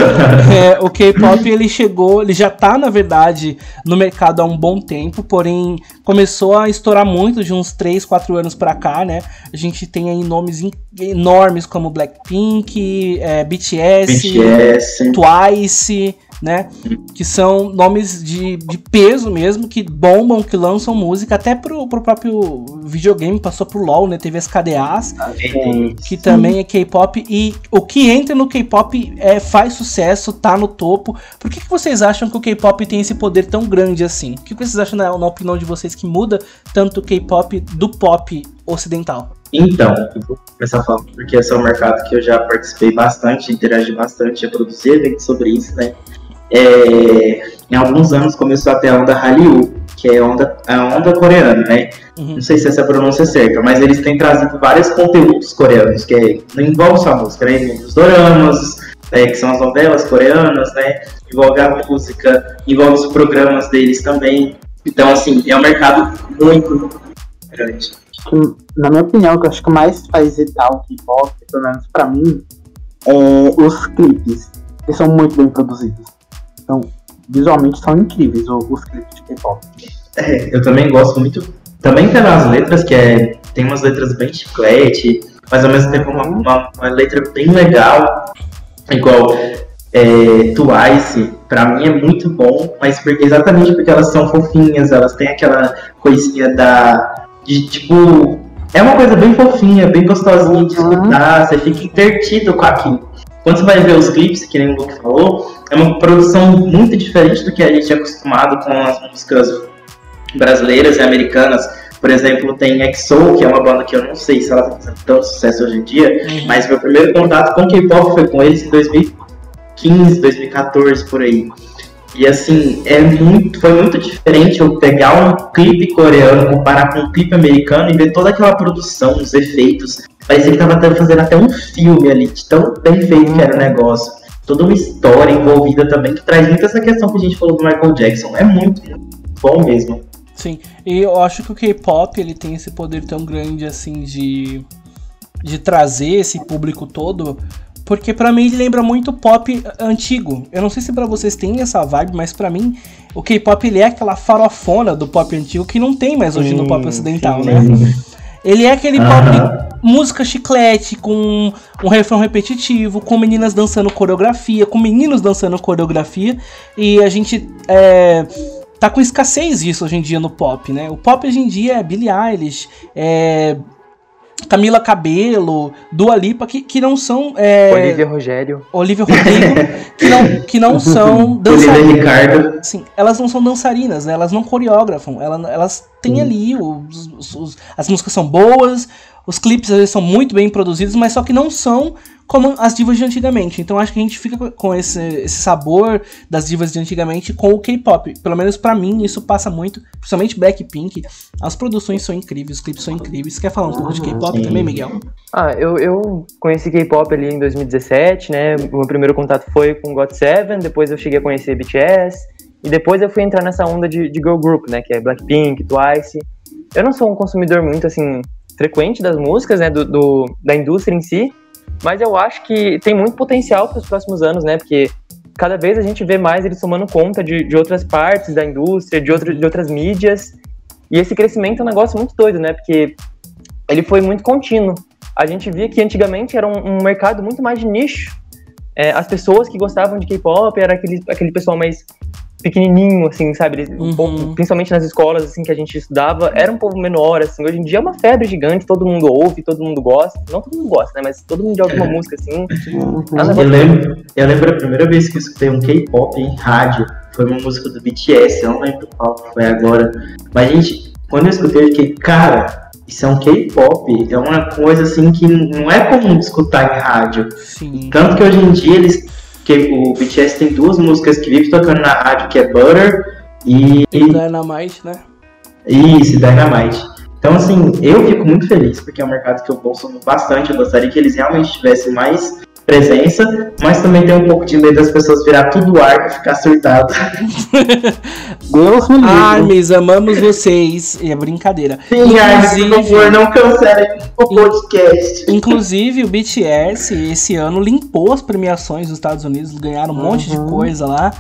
É, o K-pop ele chegou, ele já tá na verdade no mercado há um bom tempo, porém começou a estourar muito de uns 3, 4 anos pra cá, né? A gente tem aí nomes enormes como Blackpink, é, BTS, BTS, Twice, né? Que são nomes de, de peso mesmo, que bombam, que lançam música, até pro, pro próprio videogame, passou pro LoL, né? Teve as KDAs, que também é K-pop, e o que entra no K-pop é, faz sucesso, tá no topo. Por que, que vocês acham que o K-pop tem esse poder tão grande assim? O que vocês acham, na, na opinião de vocês, que muda tanto o K-pop do pop ocidental? Então, eu vou começar falando, porque esse é um mercado que eu já participei bastante, interagi bastante, já produzi eventos sobre isso, né? É, em alguns anos começou a ter a onda Hallyu, que é a onda, a onda coreana, né? Uhum. Não sei se essa pronúncia é certa, mas eles têm trazido vários conteúdos coreanos, que é, não envolve só a música, né? Envolve os doramas, é, que são as novelas coreanas, né? Envolve a música, envolve os programas deles também. Então, assim, é um mercado muito grande. Na minha opinião, o que eu acho que mais faz irritar o K-pop, pelo menos pra mim, é os clipes. Eles são muito bem produzidos. Então, visualmente são incríveis os clipes de K-pop. É, eu também gosto muito. Também pelas letras, que é, tem umas letras bem chiclete, mas ao mesmo tempo uma, uma, uma letra bem legal. Igual é, Twice, pra mim é muito bom, mas exatamente porque elas são fofinhas, elas têm aquela coisinha da. de tipo. É uma coisa bem fofinha, bem gostosinha de escutar, você fica intertido com aquilo. Quando você vai ver os clipes, que nem o Luke falou, é uma produção muito diferente do que a gente é acostumado com as músicas brasileiras e americanas. Por exemplo, tem EXO, que é uma banda que eu não sei se ela está fazendo tanto sucesso hoje em dia, uhum. mas meu primeiro contato com K-pop foi com eles em 2015, 2014, por aí. E assim, é muito, foi muito diferente eu pegar um clipe coreano, comparar com um clipe americano e ver toda aquela produção, os efeitos. Parecia que tava fazendo até um filme ali, de tão bem feito que era o negócio. Toda uma história envolvida também, que traz muito essa questão que a gente falou do Michael Jackson. É muito, muito bom mesmo. Sim, e eu acho que o K-pop ele tem esse poder tão grande assim de, de trazer esse público todo, porque para mim ele lembra muito pop antigo. Eu não sei se para vocês tem essa vibe, mas para mim o K-pop ele é aquela farofona do pop antigo que não tem mais hoje no pop ocidental, sim. né? Ele é aquele pop música chiclete com um refrão repetitivo, com meninas dançando coreografia, com meninos dançando coreografia e a gente é, tá com escassez isso hoje em dia no pop, né? O pop hoje em dia é Billie Eilish, é Camila Cabelo, Dua Lipa, que, que não são. É... Olivia Rogério. Olivia Rodrigo, que não, que não *laughs* são dançarinas. Ricardo. Sim, elas não são dançarinas, né? Elas não coreografam. Elas, elas têm ali. Os, os, os, as músicas são boas, os clipes às vezes são muito bem produzidos, mas só que não são como as divas de antigamente. Então acho que a gente fica com esse, esse sabor das divas de antigamente com o K-pop. Pelo menos para mim isso passa muito, principalmente Blackpink. As produções são incríveis, os clipes são incríveis. Quer falar um pouco de K-pop também, Miguel? Ah, eu, eu conheci K-pop ali em 2017, né? O meu primeiro contato foi com GOT7, depois eu cheguei a conhecer BTS. E depois eu fui entrar nessa onda de, de girl group, né? Que é Blackpink, Twice. Eu não sou um consumidor muito, assim, frequente das músicas, né? Do, do da indústria em si. Mas eu acho que tem muito potencial para os próximos anos, né? Porque cada vez a gente vê mais eles tomando conta de, de outras partes da indústria, de, outro, de outras mídias. E esse crescimento é um negócio muito doido, né? Porque ele foi muito contínuo. A gente via que antigamente era um, um mercado muito mais de nicho. É, as pessoas que gostavam de K-pop era aquele, aquele pessoal mais pequenininho, assim, sabe? Uhum. Principalmente nas escolas, assim, que a gente estudava, era um povo menor, assim. Hoje em dia é uma febre gigante, todo mundo ouve, todo mundo gosta. Não todo mundo gosta, né? Mas todo mundo ouve uma é. música, assim. Uhum. Eu, lembro, eu lembro a primeira vez que eu escutei um K-pop em rádio, foi uma música do BTS, eu não lembro qual foi agora. Mas, gente, quando eu escutei, eu fiquei, cara, isso é um K-pop, é uma coisa, assim, que não é comum escutar em rádio. Sim. Tanto que hoje em dia eles que o BTS tem duas músicas que vive tocando na rádio, que é Butter e. E Dynamite, né? Isso, Dynamite. Então, assim, eu fico muito feliz, porque é um mercado que eu consumo bastante. Eu gostaria que eles realmente tivessem mais presença, mas também tenho um pouco de medo das pessoas virar tudo ar e ficar surtado. Deus me livre. Armes, amamos vocês. É brincadeira. Sim, Armes, por favor, não cancelem o podcast. Inclusive, o BTS esse ano limpou as premiações dos Estados Unidos, ganharam um uhum. monte de uhum. coisa lá.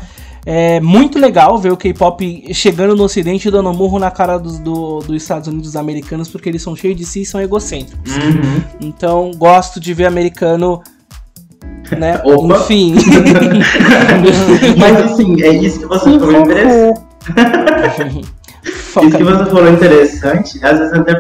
É muito legal ver o K-pop chegando no ocidente e dando murro na cara dos, do, dos Estados Unidos americanos, porque eles são cheios de si e são egocêntricos. Uhum. Então, gosto de ver americano né? *laughs* Opa. Enfim. *laughs* Mas assim, é isso que você falou interessante. *laughs* isso que você falou interessante, às vezes até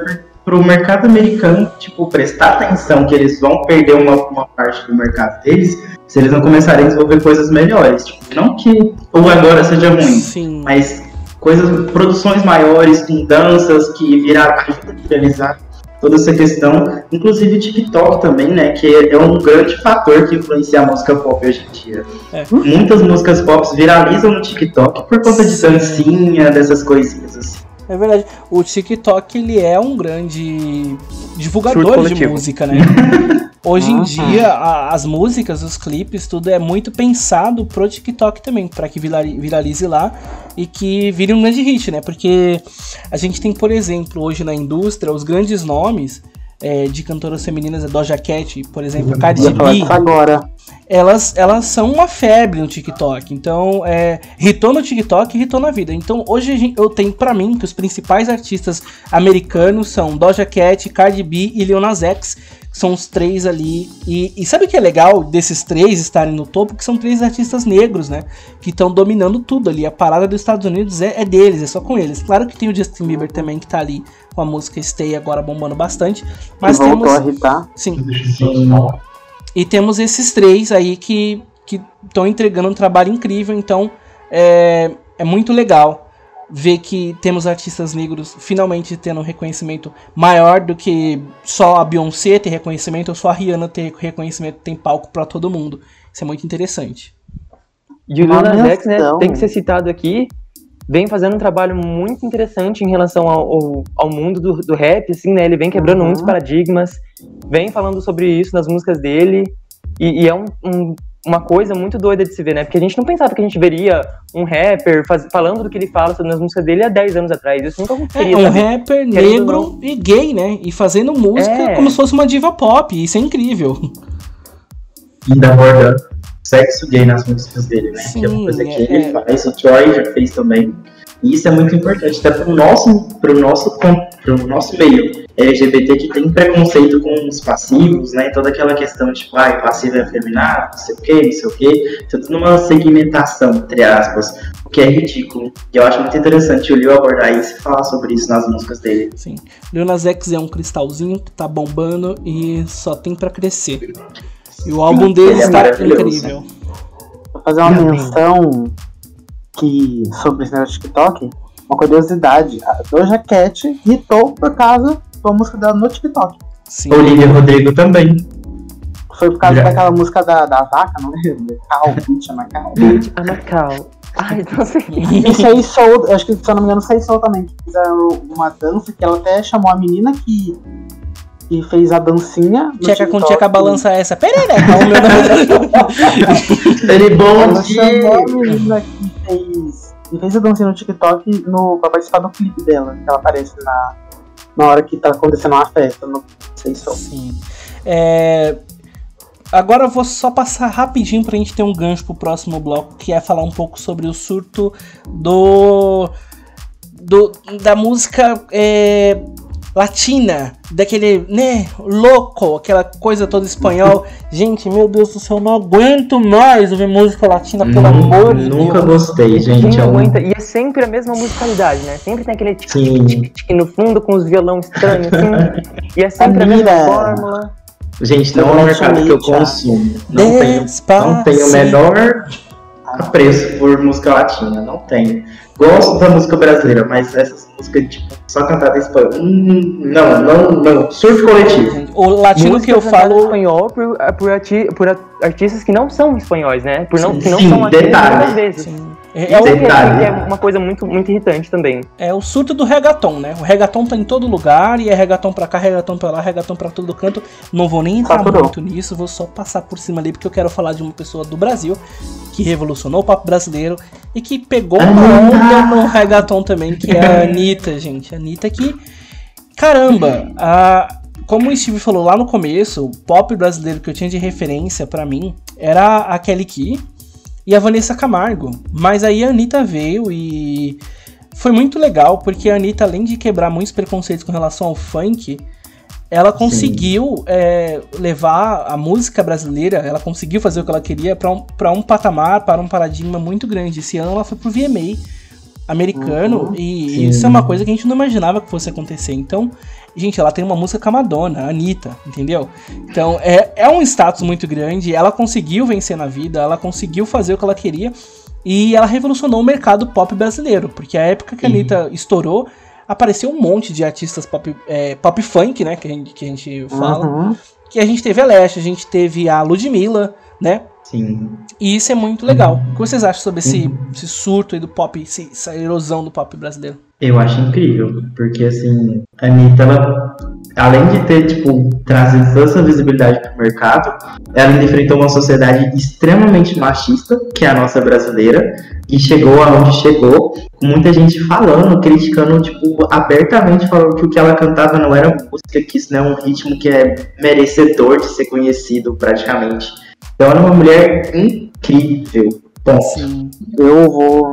para o mercado americano, tipo, prestar atenção que eles vão perder uma, uma parte do mercado deles se eles não começarem a desenvolver coisas melhores. Tipo, não que o agora seja ruim, Sim. mas coisas, produções maiores, com danças que virar ajuda a realizar toda essa questão, inclusive TikTok também, né, que é um grande fator que influencia a música pop hoje em dia. É. Muitas músicas pop viralizam no TikTok por conta de dancinha, dessas coisinhas assim. É verdade. O TikTok, ele é um grande divulgador de música, né? *laughs* Hoje em dia, a- as músicas, os clipes, tudo é muito pensado pro TikTok também, pra que virali- viralize lá e que vire um grande hit, né? Porque a gente tem, por exemplo, hoje na indústria, os grandes nomes é, de cantoras femininas, a Doja Cat, por exemplo, a Cardi B, disso agora. elas, elas são uma febre no TikTok. Então, é, hitou no TikTok e hitou na vida. Então, hoje gente- eu tenho pra mim que os principais artistas americanos são Doja Cat, Cardi B e Lil Nas X. que São os três ali. E, e sabe o que é legal desses três estarem no topo? Que são três artistas negros, né? Que estão dominando tudo ali. A parada dos Estados Unidos é, é deles, é só com eles. Claro que tem o Justin Bieber também, que tá ali com a música Stay agora bombando bastante. Mas voltou temos. a irritar. Sim, Sim. e temos esses três aí que estão entregando um trabalho incrível, então é, é muito legal ver que temos artistas negros finalmente tendo um reconhecimento maior do que só a Beyoncé ter reconhecimento ou só a Rihanna ter reconhecimento, tem palco pra todo mundo. Isso é muito interessante. E o Lil Nas X, né, tem que ser citado aqui, vem fazendo um trabalho muito interessante em relação ao, ao, mundo do, do rap, assim, né? Ele vem quebrando Uhum. muitos paradigmas, vem falando sobre isso nas músicas dele, e, e é um- um- uma coisa muito doida de se ver, né? Porque a gente não pensava que a gente veria um rapper faz- falando do que ele fala sobre nas músicas dele há 10 anos atrás. Isso nunca É aconteceria, um sabe? rapper negro e gay, né? E fazendo música É. como se fosse uma diva pop. Isso é incrível. ainda aborda sexo gay nas músicas dele, né? que é Sim, uma coisa que é- ele é. faz, o Troy já fez também. E isso é muito importante, até pro nosso, pro nosso, pro nosso meio LGBT que tem preconceito com os passivos, né? Toda aquela questão de, tipo, ai, passivo é afeminado, não sei o que, não sei o que. Tudo numa segmentação, entre aspas, o que é ridículo. E eu acho muito interessante o Lil abordar isso e falar sobre isso nas músicas dele. Sim. Lil Nas X é um cristalzinho que tá bombando e só tem pra crescer. E o álbum é está maravilhoso. incrível. Vou fazer uma Meu menção que, sobre esse negócio do TikTok, uma curiosidade. A Doja Cat hitou por causa da música dela no TikTok. Sim. Olivia Rodrigo também. Foi por causa Já. daquela música da, da vaca, não lembro? Cal, Bitch, chama Cal. A Macau. Ai, não sei. Isso aí Soul, acho que se eu não me engano, foi Soul também. Que fizeram uma dança que ela até chamou a menina que, que fez a dancinha. Tcheca com tcheca balança essa. O meu nome. *laughs* Ele bom Ela chamou a menina que fez, que fez a dancinha no TikTok no, pra participar do clipe dela, que ela aparece na, na hora que tá acontecendo uma festa, não sei se Sim. É, Agora eu vou só passar rapidinho pra gente ter um gancho pro próximo bloco, que é falar um pouco sobre o surto do. do da música é, latina, daquele, né, louco, aquela coisa toda espanhol. Gente, meu Deus do céu, eu não aguento mais ouvir música latina, pelo amor de Nunca Deus. gostei, gente. Quem É um... aguenta? E é sempre a mesma musicalidade, né? Sempre tem aquele tic, Sim. tic, tic no fundo com os violão estranhos, assim. e é sempre a mesma Amira. fórmula. Gente, não é um mercado que eu consumo. Não tenho, não tenho o menor apreço por música latina. Não tenho. Gosto da música brasileira, mas essas músicas, tipo, só cantada em espanhol. Hum, não, não, não. Surto coletivo. O latino que eu Música cantada em falo. espanhol por, por, arti- por artistas que não são espanhóis, né? Por não, que não Sim, são latinos detalhe. muitas vezes. Sim. É, É, o, é uma coisa muito, muito irritante também. é o surto do reggaeton, né? O reggaeton tá em todo lugar e é reggaeton pra cá, reggaeton pra lá, reggaeton pra todo canto. Não vou nem entrar Saturou. muito nisso, vou só passar por cima ali porque eu quero falar de uma pessoa do Brasil que revolucionou o papo brasileiro e que pegou uma onda no reggaeton também, que é a Anitta, gente. A Anitta que. Caramba! A, como o Steve falou lá no começo, o pop brasileiro que eu tinha de referência pra mim era a Kelly Key e a Vanessa Camargo. Mas aí a Anitta veio e foi muito legal, porque a Anitta, além de quebrar muitos preconceitos com relação ao funk, ela conseguiu é, levar a música brasileira, ela conseguiu fazer o que ela queria para um, pra um patamar, para um paradigma muito grande. Esse ano ela foi pro VMA americano Uhum. e Sim. isso é uma coisa que a gente não imaginava que fosse acontecer. Então, gente, ela tem uma música com a Madonna, a Anitta, entendeu? Então, é, é um status muito grande, ela conseguiu vencer na vida, ela conseguiu fazer o que ela queria e ela revolucionou o mercado pop brasileiro, porque a época que a Sim. Anitta estourou, apareceu um monte de artistas pop, é, pop funk, né, que a gente, que a gente fala, Uhum. que a gente teve a Leste, a gente teve a Ludmilla, né, Sim. e isso é muito legal. O que vocês acham sobre esse, esse surto aí do pop, essa erosão do pop brasileiro? Eu acho incrível, porque assim, a Anitta, ela, além de ter, tipo, trazido toda essa visibilidade pro mercado, ela enfrentou uma sociedade extremamente machista, que é a nossa brasileira, e chegou aonde chegou, com muita gente falando, criticando, tipo, abertamente, falando que o que ela cantava não era música, que isso não é um ritmo que é merecedor de ser conhecido, praticamente. Então ela é uma mulher incrível. Ponto. Sim. Eu vou.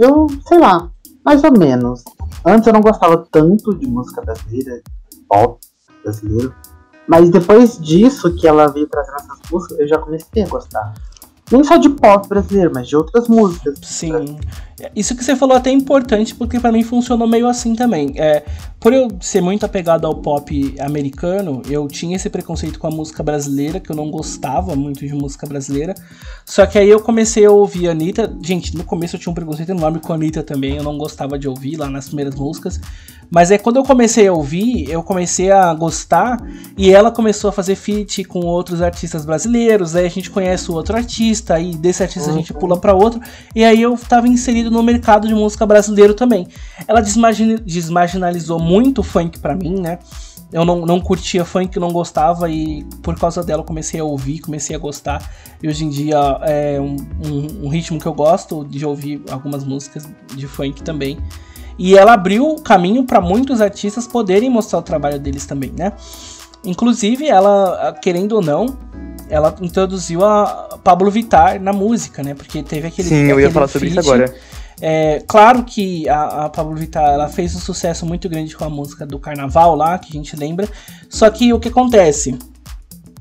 Eu, sei lá, mais ou menos. Antes eu não gostava tanto de música brasileira, pop brasileiro. Mas depois disso que ela veio trazendo essas músicas, eu já comecei a gostar. Nem só de pop brasileiro, mas de outras músicas. Sim. Isso que você falou até é importante, porque para mim funcionou meio assim também. É, por eu ser muito apegado ao pop americano, eu tinha esse preconceito com a música brasileira, que eu não gostava muito de música brasileira. Só que aí eu comecei a ouvir a Anitta. Gente, no começo eu tinha um preconceito enorme com a Anitta também, eu não gostava de ouvir lá nas primeiras músicas. Mas é quando eu comecei a ouvir, eu comecei a gostar e ela começou a fazer feat com outros artistas brasileiros. Aí a gente conhece o outro artista, aí desse artista a gente pula para outro. E aí eu tava inserido no mercado de música brasileiro também. Ela desmargin desmarginalizou muito o funk para mim, né? Eu não, não curtia funk, não gostava e por causa dela eu comecei a ouvir, comecei a gostar. E hoje em dia é um, um, um ritmo que eu gosto de ouvir algumas músicas de funk também. E ela abriu caminho para muitos artistas poderem mostrar o trabalho deles também, né? Inclusive, ela, querendo ou não, ela introduziu a Pablo Vittar na música, né? Porque teve aquele. Sim, eu ia falar feat, sobre isso agora. É, claro que a, a Pablo Vittar ela fez um sucesso muito grande com a música do Carnaval lá, que a gente lembra. Só que o que acontece?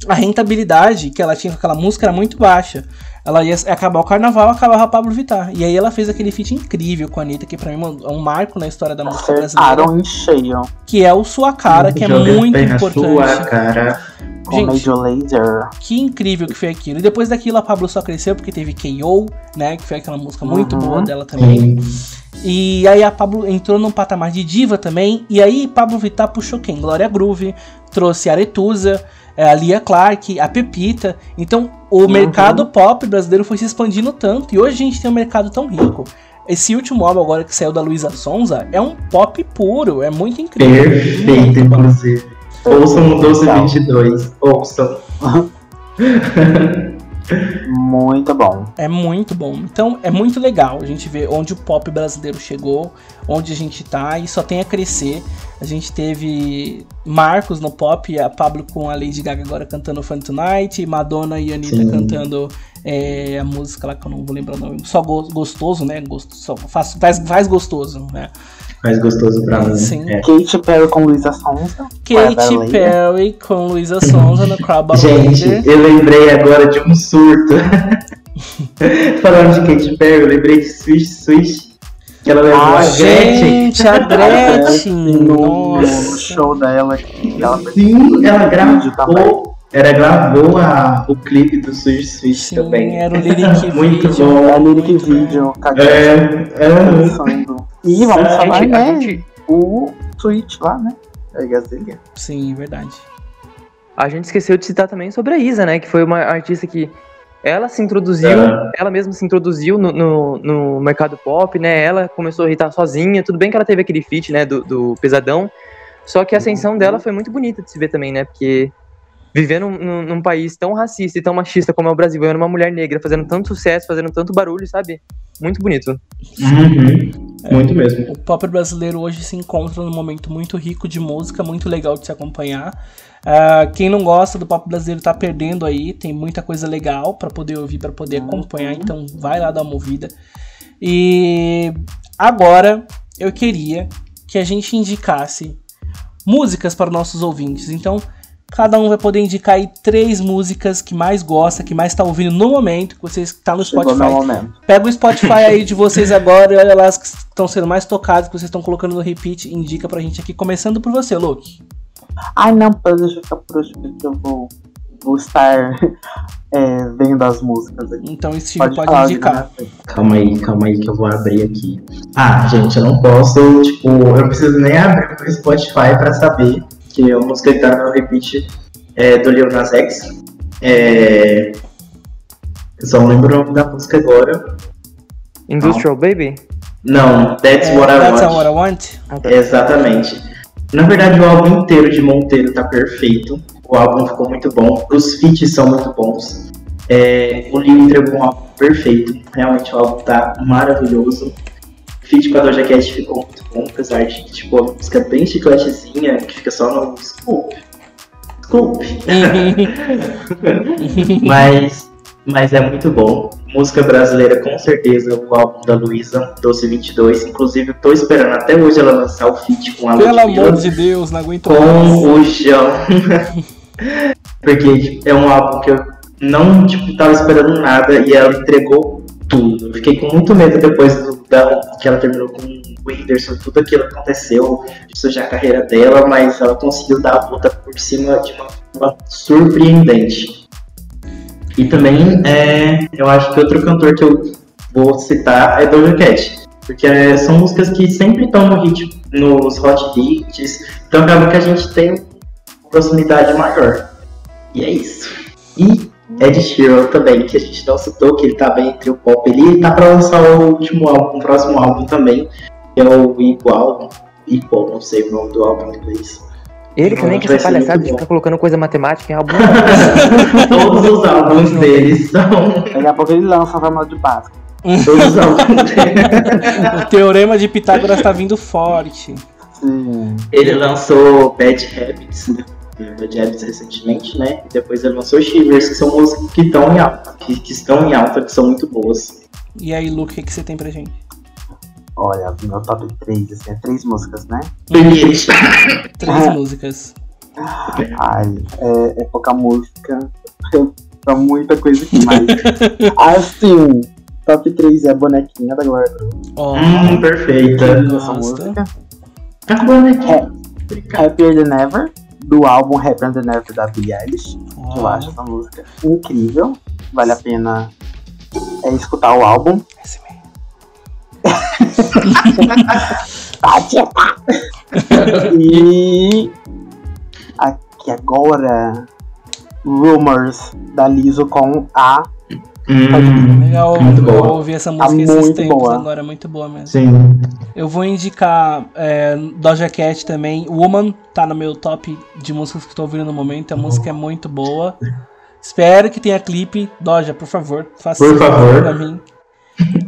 A rentabilidade que ela tinha com aquela música era muito baixa ela ia acabar o carnaval, acabava a Pablo Vittar. E aí ela fez aquele feat incrível com a Anitta, que pra mim é um marco na história da música brasileira. em cheio. Que é o Sua Cara, que é muito importante. Sua cara. Gente, laser. que incrível que foi aquilo. E depois daquilo a Pablo só cresceu porque teve K.O., né? Que foi aquela música muito uhum. boa dela também. E aí a Pablo entrou num patamar de diva também. E aí Pablo Vittar puxou quem? Glória Groove, trouxe Aretusa, é, a Lia Clark, a Pepita. Então, o uhum. mercado pop brasileiro foi se expandindo tanto e hoje a gente tem um mercado tão rico. Esse último álbum agora que saiu da Luísa Sonza é um pop puro, é muito incrível. Perfeito, muito inclusive. Ouçam o 1222, ouçam. *laughs* Muito bom. É muito bom. Então é muito legal a gente ver onde o pop brasileiro chegou, onde a gente tá e só tem a crescer. A gente teve Marcos no pop, a Pablo com a Lady Gaga agora cantando Fun Tonight, Madonna e Anitta Sim. cantando é, a música lá que eu não vou lembrar o nome. Só gostoso, né? Gosto, só faz, faz, faz gostoso, né? Mais gostoso pra mim. Sim. É. Katy Perry com Luísa Sonza. Katy Perry com Luísa Sonza no Crab Gente, eu lembrei agora de um surto. *laughs* Falando de Katy Perry, eu lembrei de Swish Swish. Que ela levou ah, a Gretchen. Gente, a Gretchen. no, no show dela. Ela Sim, ela gravou ela gravou a, o clipe do Switch Switch Sim, também. Era o lyric *laughs* Muito video. bom. É a lyric video. É, é. E vamos é, falar, gente, né? Gente... O Switch lá, né? É Sim, verdade. A gente esqueceu de citar também sobre a Isa, né? Que foi uma artista que ela se introduziu, é. ela mesma se introduziu no, no, no, mercado pop, né? Ela começou a irritar sozinha. Tudo bem que ela teve aquele feat, né? Do, do Pesadão. Só que a ascensão dela foi muito bonita de se ver também, né? Porque viver num, num, país tão racista e tão machista como é o Brasil, vendo uma mulher negra fazendo tanto sucesso, fazendo tanto barulho, sabe? Muito bonito. Uhum. É, muito mesmo. O pop brasileiro hoje se encontra num momento muito rico de música, muito legal de se acompanhar. Uh, quem não gosta do pop brasileiro tá perdendo aí, tem muita coisa legal para poder ouvir, para poder acompanhar, uhum. então vai lá dar uma ouvida. E agora eu queria que a gente indicasse músicas para nossos ouvintes. Então, Cada um vai poder indicar aí três músicas que mais gosta, que mais tá ouvindo no momento, que vocês tá no Spotify. Pega o Spotify aí de vocês agora e olha lá as que estão sendo mais tocadas, que vocês estão colocando no repeat e indica pra gente aqui, começando por você, Luke. Ai não, deixa eu ficar por hoje, porque eu vou, vou estar *laughs* é, vendo as músicas aqui. Então Steve pode, pode indicar. Calma aí, calma aí que eu vou abrir aqui. Ah, gente, eu não posso, tipo, eu não preciso nem abrir o Spotify pra saber que é a música que tá no repeat é do Lil Nas X. É... Eu só não lembro o nome da música agora. Industrial não. Baby? Não, That's É, What I That's Want. What I Want? Exatamente. Na verdade, o álbum inteiro de Monteiro tá perfeito. O álbum ficou muito bom. Os feats são muito bons. É, o Lil entregou um álbum perfeito. Realmente o álbum tá maravilhoso. O feat com a Doja Cat ficou muito bom, apesar de que, tipo, a música bem chicletezinha, que fica só no Scoop. Scoop. *laughs* mas, mas é muito bom. Música brasileira, com certeza, o álbum da Luísa, Doce 22. Inclusive, eu tô esperando até hoje ela lançar o feat com a Pelo Ludmilla amor de Deus, não aguento mais. com o João. *laughs* Porque tipo, é um álbum que eu não tipo, tava esperando nada e ela entregou tudo. Eu fiquei com muito medo depois do, da, que ela terminou com o Whindersson, tudo aquilo que aconteceu, de a carreira dela, mas ela conseguiu dar a volta por cima de uma forma surpreendente. E também é, eu acho que outro cantor que eu vou citar é Doja Cat. Porque é, são músicas que sempre estão hit, nos hot hits, então acaba que a gente tem uma proximidade maior. E é isso. E Ed Sheeran também, que a gente não citou, que ele tá bem entre o pop ele tá pra lançar o último álbum, o próximo álbum também, que é o Igual, Equal, não sei o nome do álbum em inglês. Ele também, que Vai essa palhaçada de ficar colocando coisa matemática em álbum. *laughs* Todos os álbuns dele são. Daqui a pouco ele lança a fórmula de Páscoa. Todos os álbuns *laughs* dele. O teorema de Pitágoras tá vindo forte. Sim. Ele lançou Bad Habits, né? Bad Habits recentemente, né? E depois ele lançou Shivers, que são músicas que estão em alta, que, que estão em alta, que são muito boas. E aí, Luke, o que, que você tem pra gente? Olha, meu top 3, assim, é três músicas, né? *laughs* Três Ah. músicas. Ai, é, é pouca música pra muita coisa aqui, mas. *laughs* assim, top 3 é a bonequinha da Glória Groove. Ó, Hum, perfeita. essa música. Tá com bonequinha. É, Happier Than Ever, do álbum Happier Than Ever da Billie Eilish. que Eu acho essa música incrível. Vale a pena é, escutar o álbum. E aqui agora Rumors da Liso com a Hum, Legal, Muito eu boa. ouvi essa música esses muito tempos boa. agora, muito boa mesmo. sim. Eu vou indicar é, Doja Cat também. Woman tá no meu top de músicas que eu tô ouvindo no momento. A música é muito boa. Espero que tenha clipe. Doja, por favor, faça Por favor. pra mim.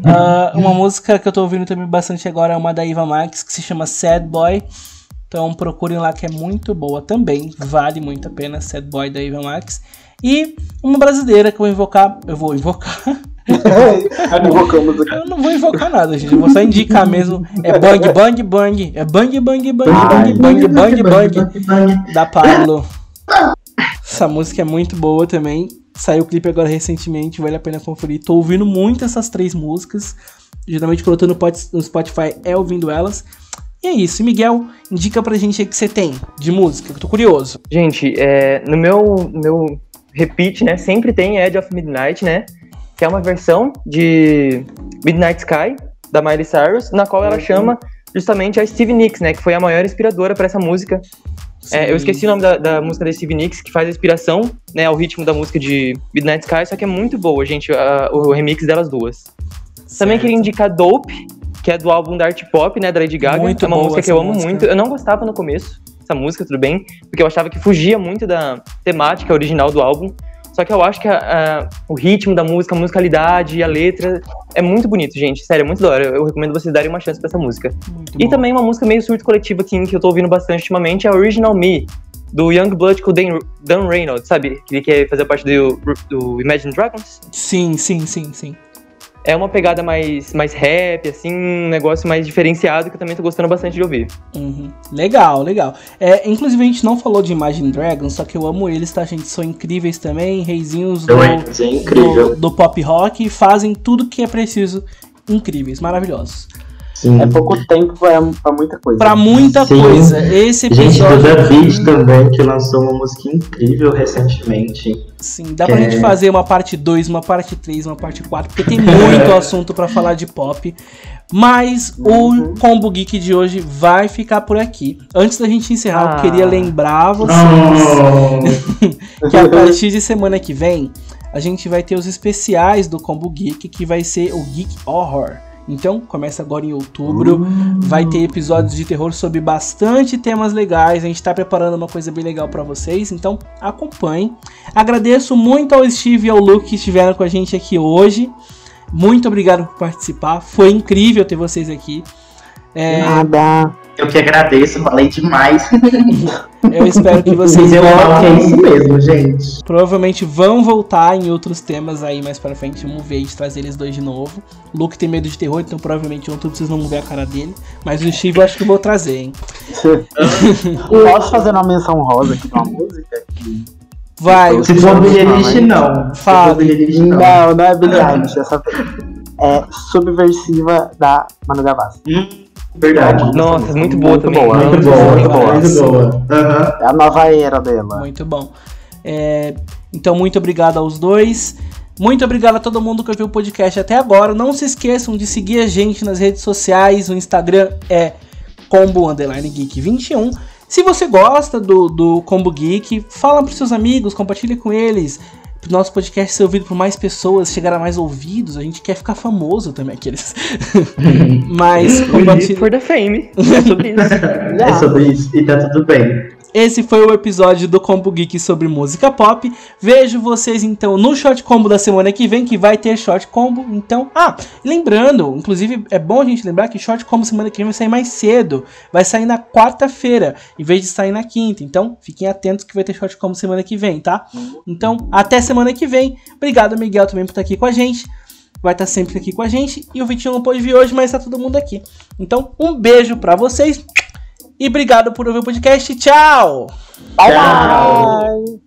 Ah, uma música que eu tô ouvindo também bastante agora é uma da Iva Max que se chama Sad Boy. Então procurem lá que é muito boa também. Vale muito a pena. Sad Boy da Iva Max. E uma brasileira que eu vou invocar. Eu vou invocar. Eu não vou invocar nada, gente. Eu vou só indicar mesmo. É bang, bang, bang. É bang, bang, bang, Ai, bang, bang, bang, bang. bang, bang. Da Pablo. Essa música é muito boa também. Saiu o clipe agora recentemente, vale a pena conferir. Tô ouvindo muito essas três músicas. Geralmente quando eu tô no pot- no Spotify é ouvindo elas. E é isso. E Miguel, indica pra gente aí o que você tem de música, que eu tô curioso. Gente, é, no meu, meu repeat, né, sempre tem Edge of Midnight, né, que é uma versão de Midnight Sky, da Miley Cyrus, na qual ela chama justamente a Stevie Nicks, né, que foi a maior inspiradora para essa música. É, eu esqueci o nome da, da música da Stevie Nicks, que faz a inspiração, né, ao ritmo da música de Midnight Sky, só que é muito boa, gente, a- o remix delas duas. Também Certo. queria indicar Dope, que é do álbum da Art Pop, né, da Lady Gaga. Muito é uma música que eu amo música. muito. Eu não gostava no começo dessa música, tudo bem, porque eu achava que fugia muito da temática original do álbum. Só que eu acho que a- a- o ritmo da música, a musicalidade, a letra é muito bonito, gente. Sério, é muito da hora. Eu recomendo vocês darem uma chance pra essa música. Muito E bom. também uma música meio surto coletivo, assim, que eu tô ouvindo bastante ultimamente, é a Original Me, do Youngblood com o Dan, Dan Reynolds, sabe? Ele quer fazer parte do, do Imagine Dragons. Sim, sim, sim, sim. É uma pegada mais, mais rap, assim, um negócio mais diferenciado que eu também tô gostando bastante de ouvir. Uhum. Legal, legal. É, inclusive, a gente não falou de Imagine Dragons, só que eu amo eles, tá, gente? São incríveis também, reizinhos do, Então é incrível. do, do pop rock e fazem tudo que é preciso. Incríveis, maravilhosos. Sim. É pouco tempo pra, pra muita coisa. Pra muita Sim. coisa. Esse Gente, do episódio. David também, que lançou uma música incrível recentemente. Sim, dá pra É. gente fazer uma parte 2, uma parte 3, uma parte 4, porque tem muito *laughs* assunto pra falar de pop. Mas Uhum. o Combo Geek de hoje vai ficar por aqui. Antes da gente encerrar, eu Ah. queria lembrar vocês. Oh, *laughs* que a *laughs* partir de semana que vem a gente vai ter os especiais do Combo Geek, que vai ser o Geek Horror. Então, começa agora em outubro. Vai ter episódios de terror sobre bastante temas legais. A gente tá preparando uma coisa bem legal para vocês, então acompanhem. Agradeço muito ao Steve e ao Luke que estiveram com a gente aqui hoje. Muito obrigado por participar. Foi incrível ter vocês aqui. É... Nada. Eu que agradeço, falei demais. *laughs* Eu espero que vocês eu vão... é isso mesmo, gente. Provavelmente vão voltar em outros temas aí mais pra frente. Vamos ver de trazer eles dois de novo. O Luke tem medo de terror, então provavelmente ontem vocês não vão ver a cara dele. Mas o Steve eu acho que eu vou trazer, hein? *laughs* Posso fazer uma menção rosa aqui de uma música? Vai. Se for Billie Eilish, não. Fala. Não, não é Billie Eilish dessa vez. É Subversiva da Manu Gavassi. Hum. Verdade. Nossa, muito boa muito também. Boa, muito, boa, muito boa, muito boa. Uhum. É a nova era dela. Muito bom. É, então, muito obrigado aos dois. Muito obrigado a todo mundo que ouviu o podcast até agora. Não se esqueçam de seguir a gente nas redes sociais. O Instagram é combo underline geek 21. Se você gosta do, do Combo Geek, fala para seus amigos, compartilha com eles pro nosso podcast ser ouvido por mais pessoas, chegar a mais ouvidos, a gente quer ficar famoso também, aqueles. *laughs* Mas compartilha. For the fame. *laughs* É sobre isso. é sobre isso, e tá tudo bem. Esse foi o episódio do Combo Geek sobre música pop. Vejo vocês então no Short Combo da semana que vem, que vai ter Short Combo. Então, ah, lembrando, inclusive é bom a gente lembrar que Short Combo semana que vem vai sair mais cedo. Vai sair na quarta-feira, em vez de sair na quinta. Então, fiquem atentos que vai ter Short Combo semana que vem, tá? Então, até semana que vem. Obrigado, Miguel, também por estar aqui com a gente vai estar sempre aqui com a gente. E o Vitinho não pôde vir hoje, mas tá todo mundo aqui. Então, um beijo para vocês. E obrigado por ouvir o podcast. Tchau! Bye, bye.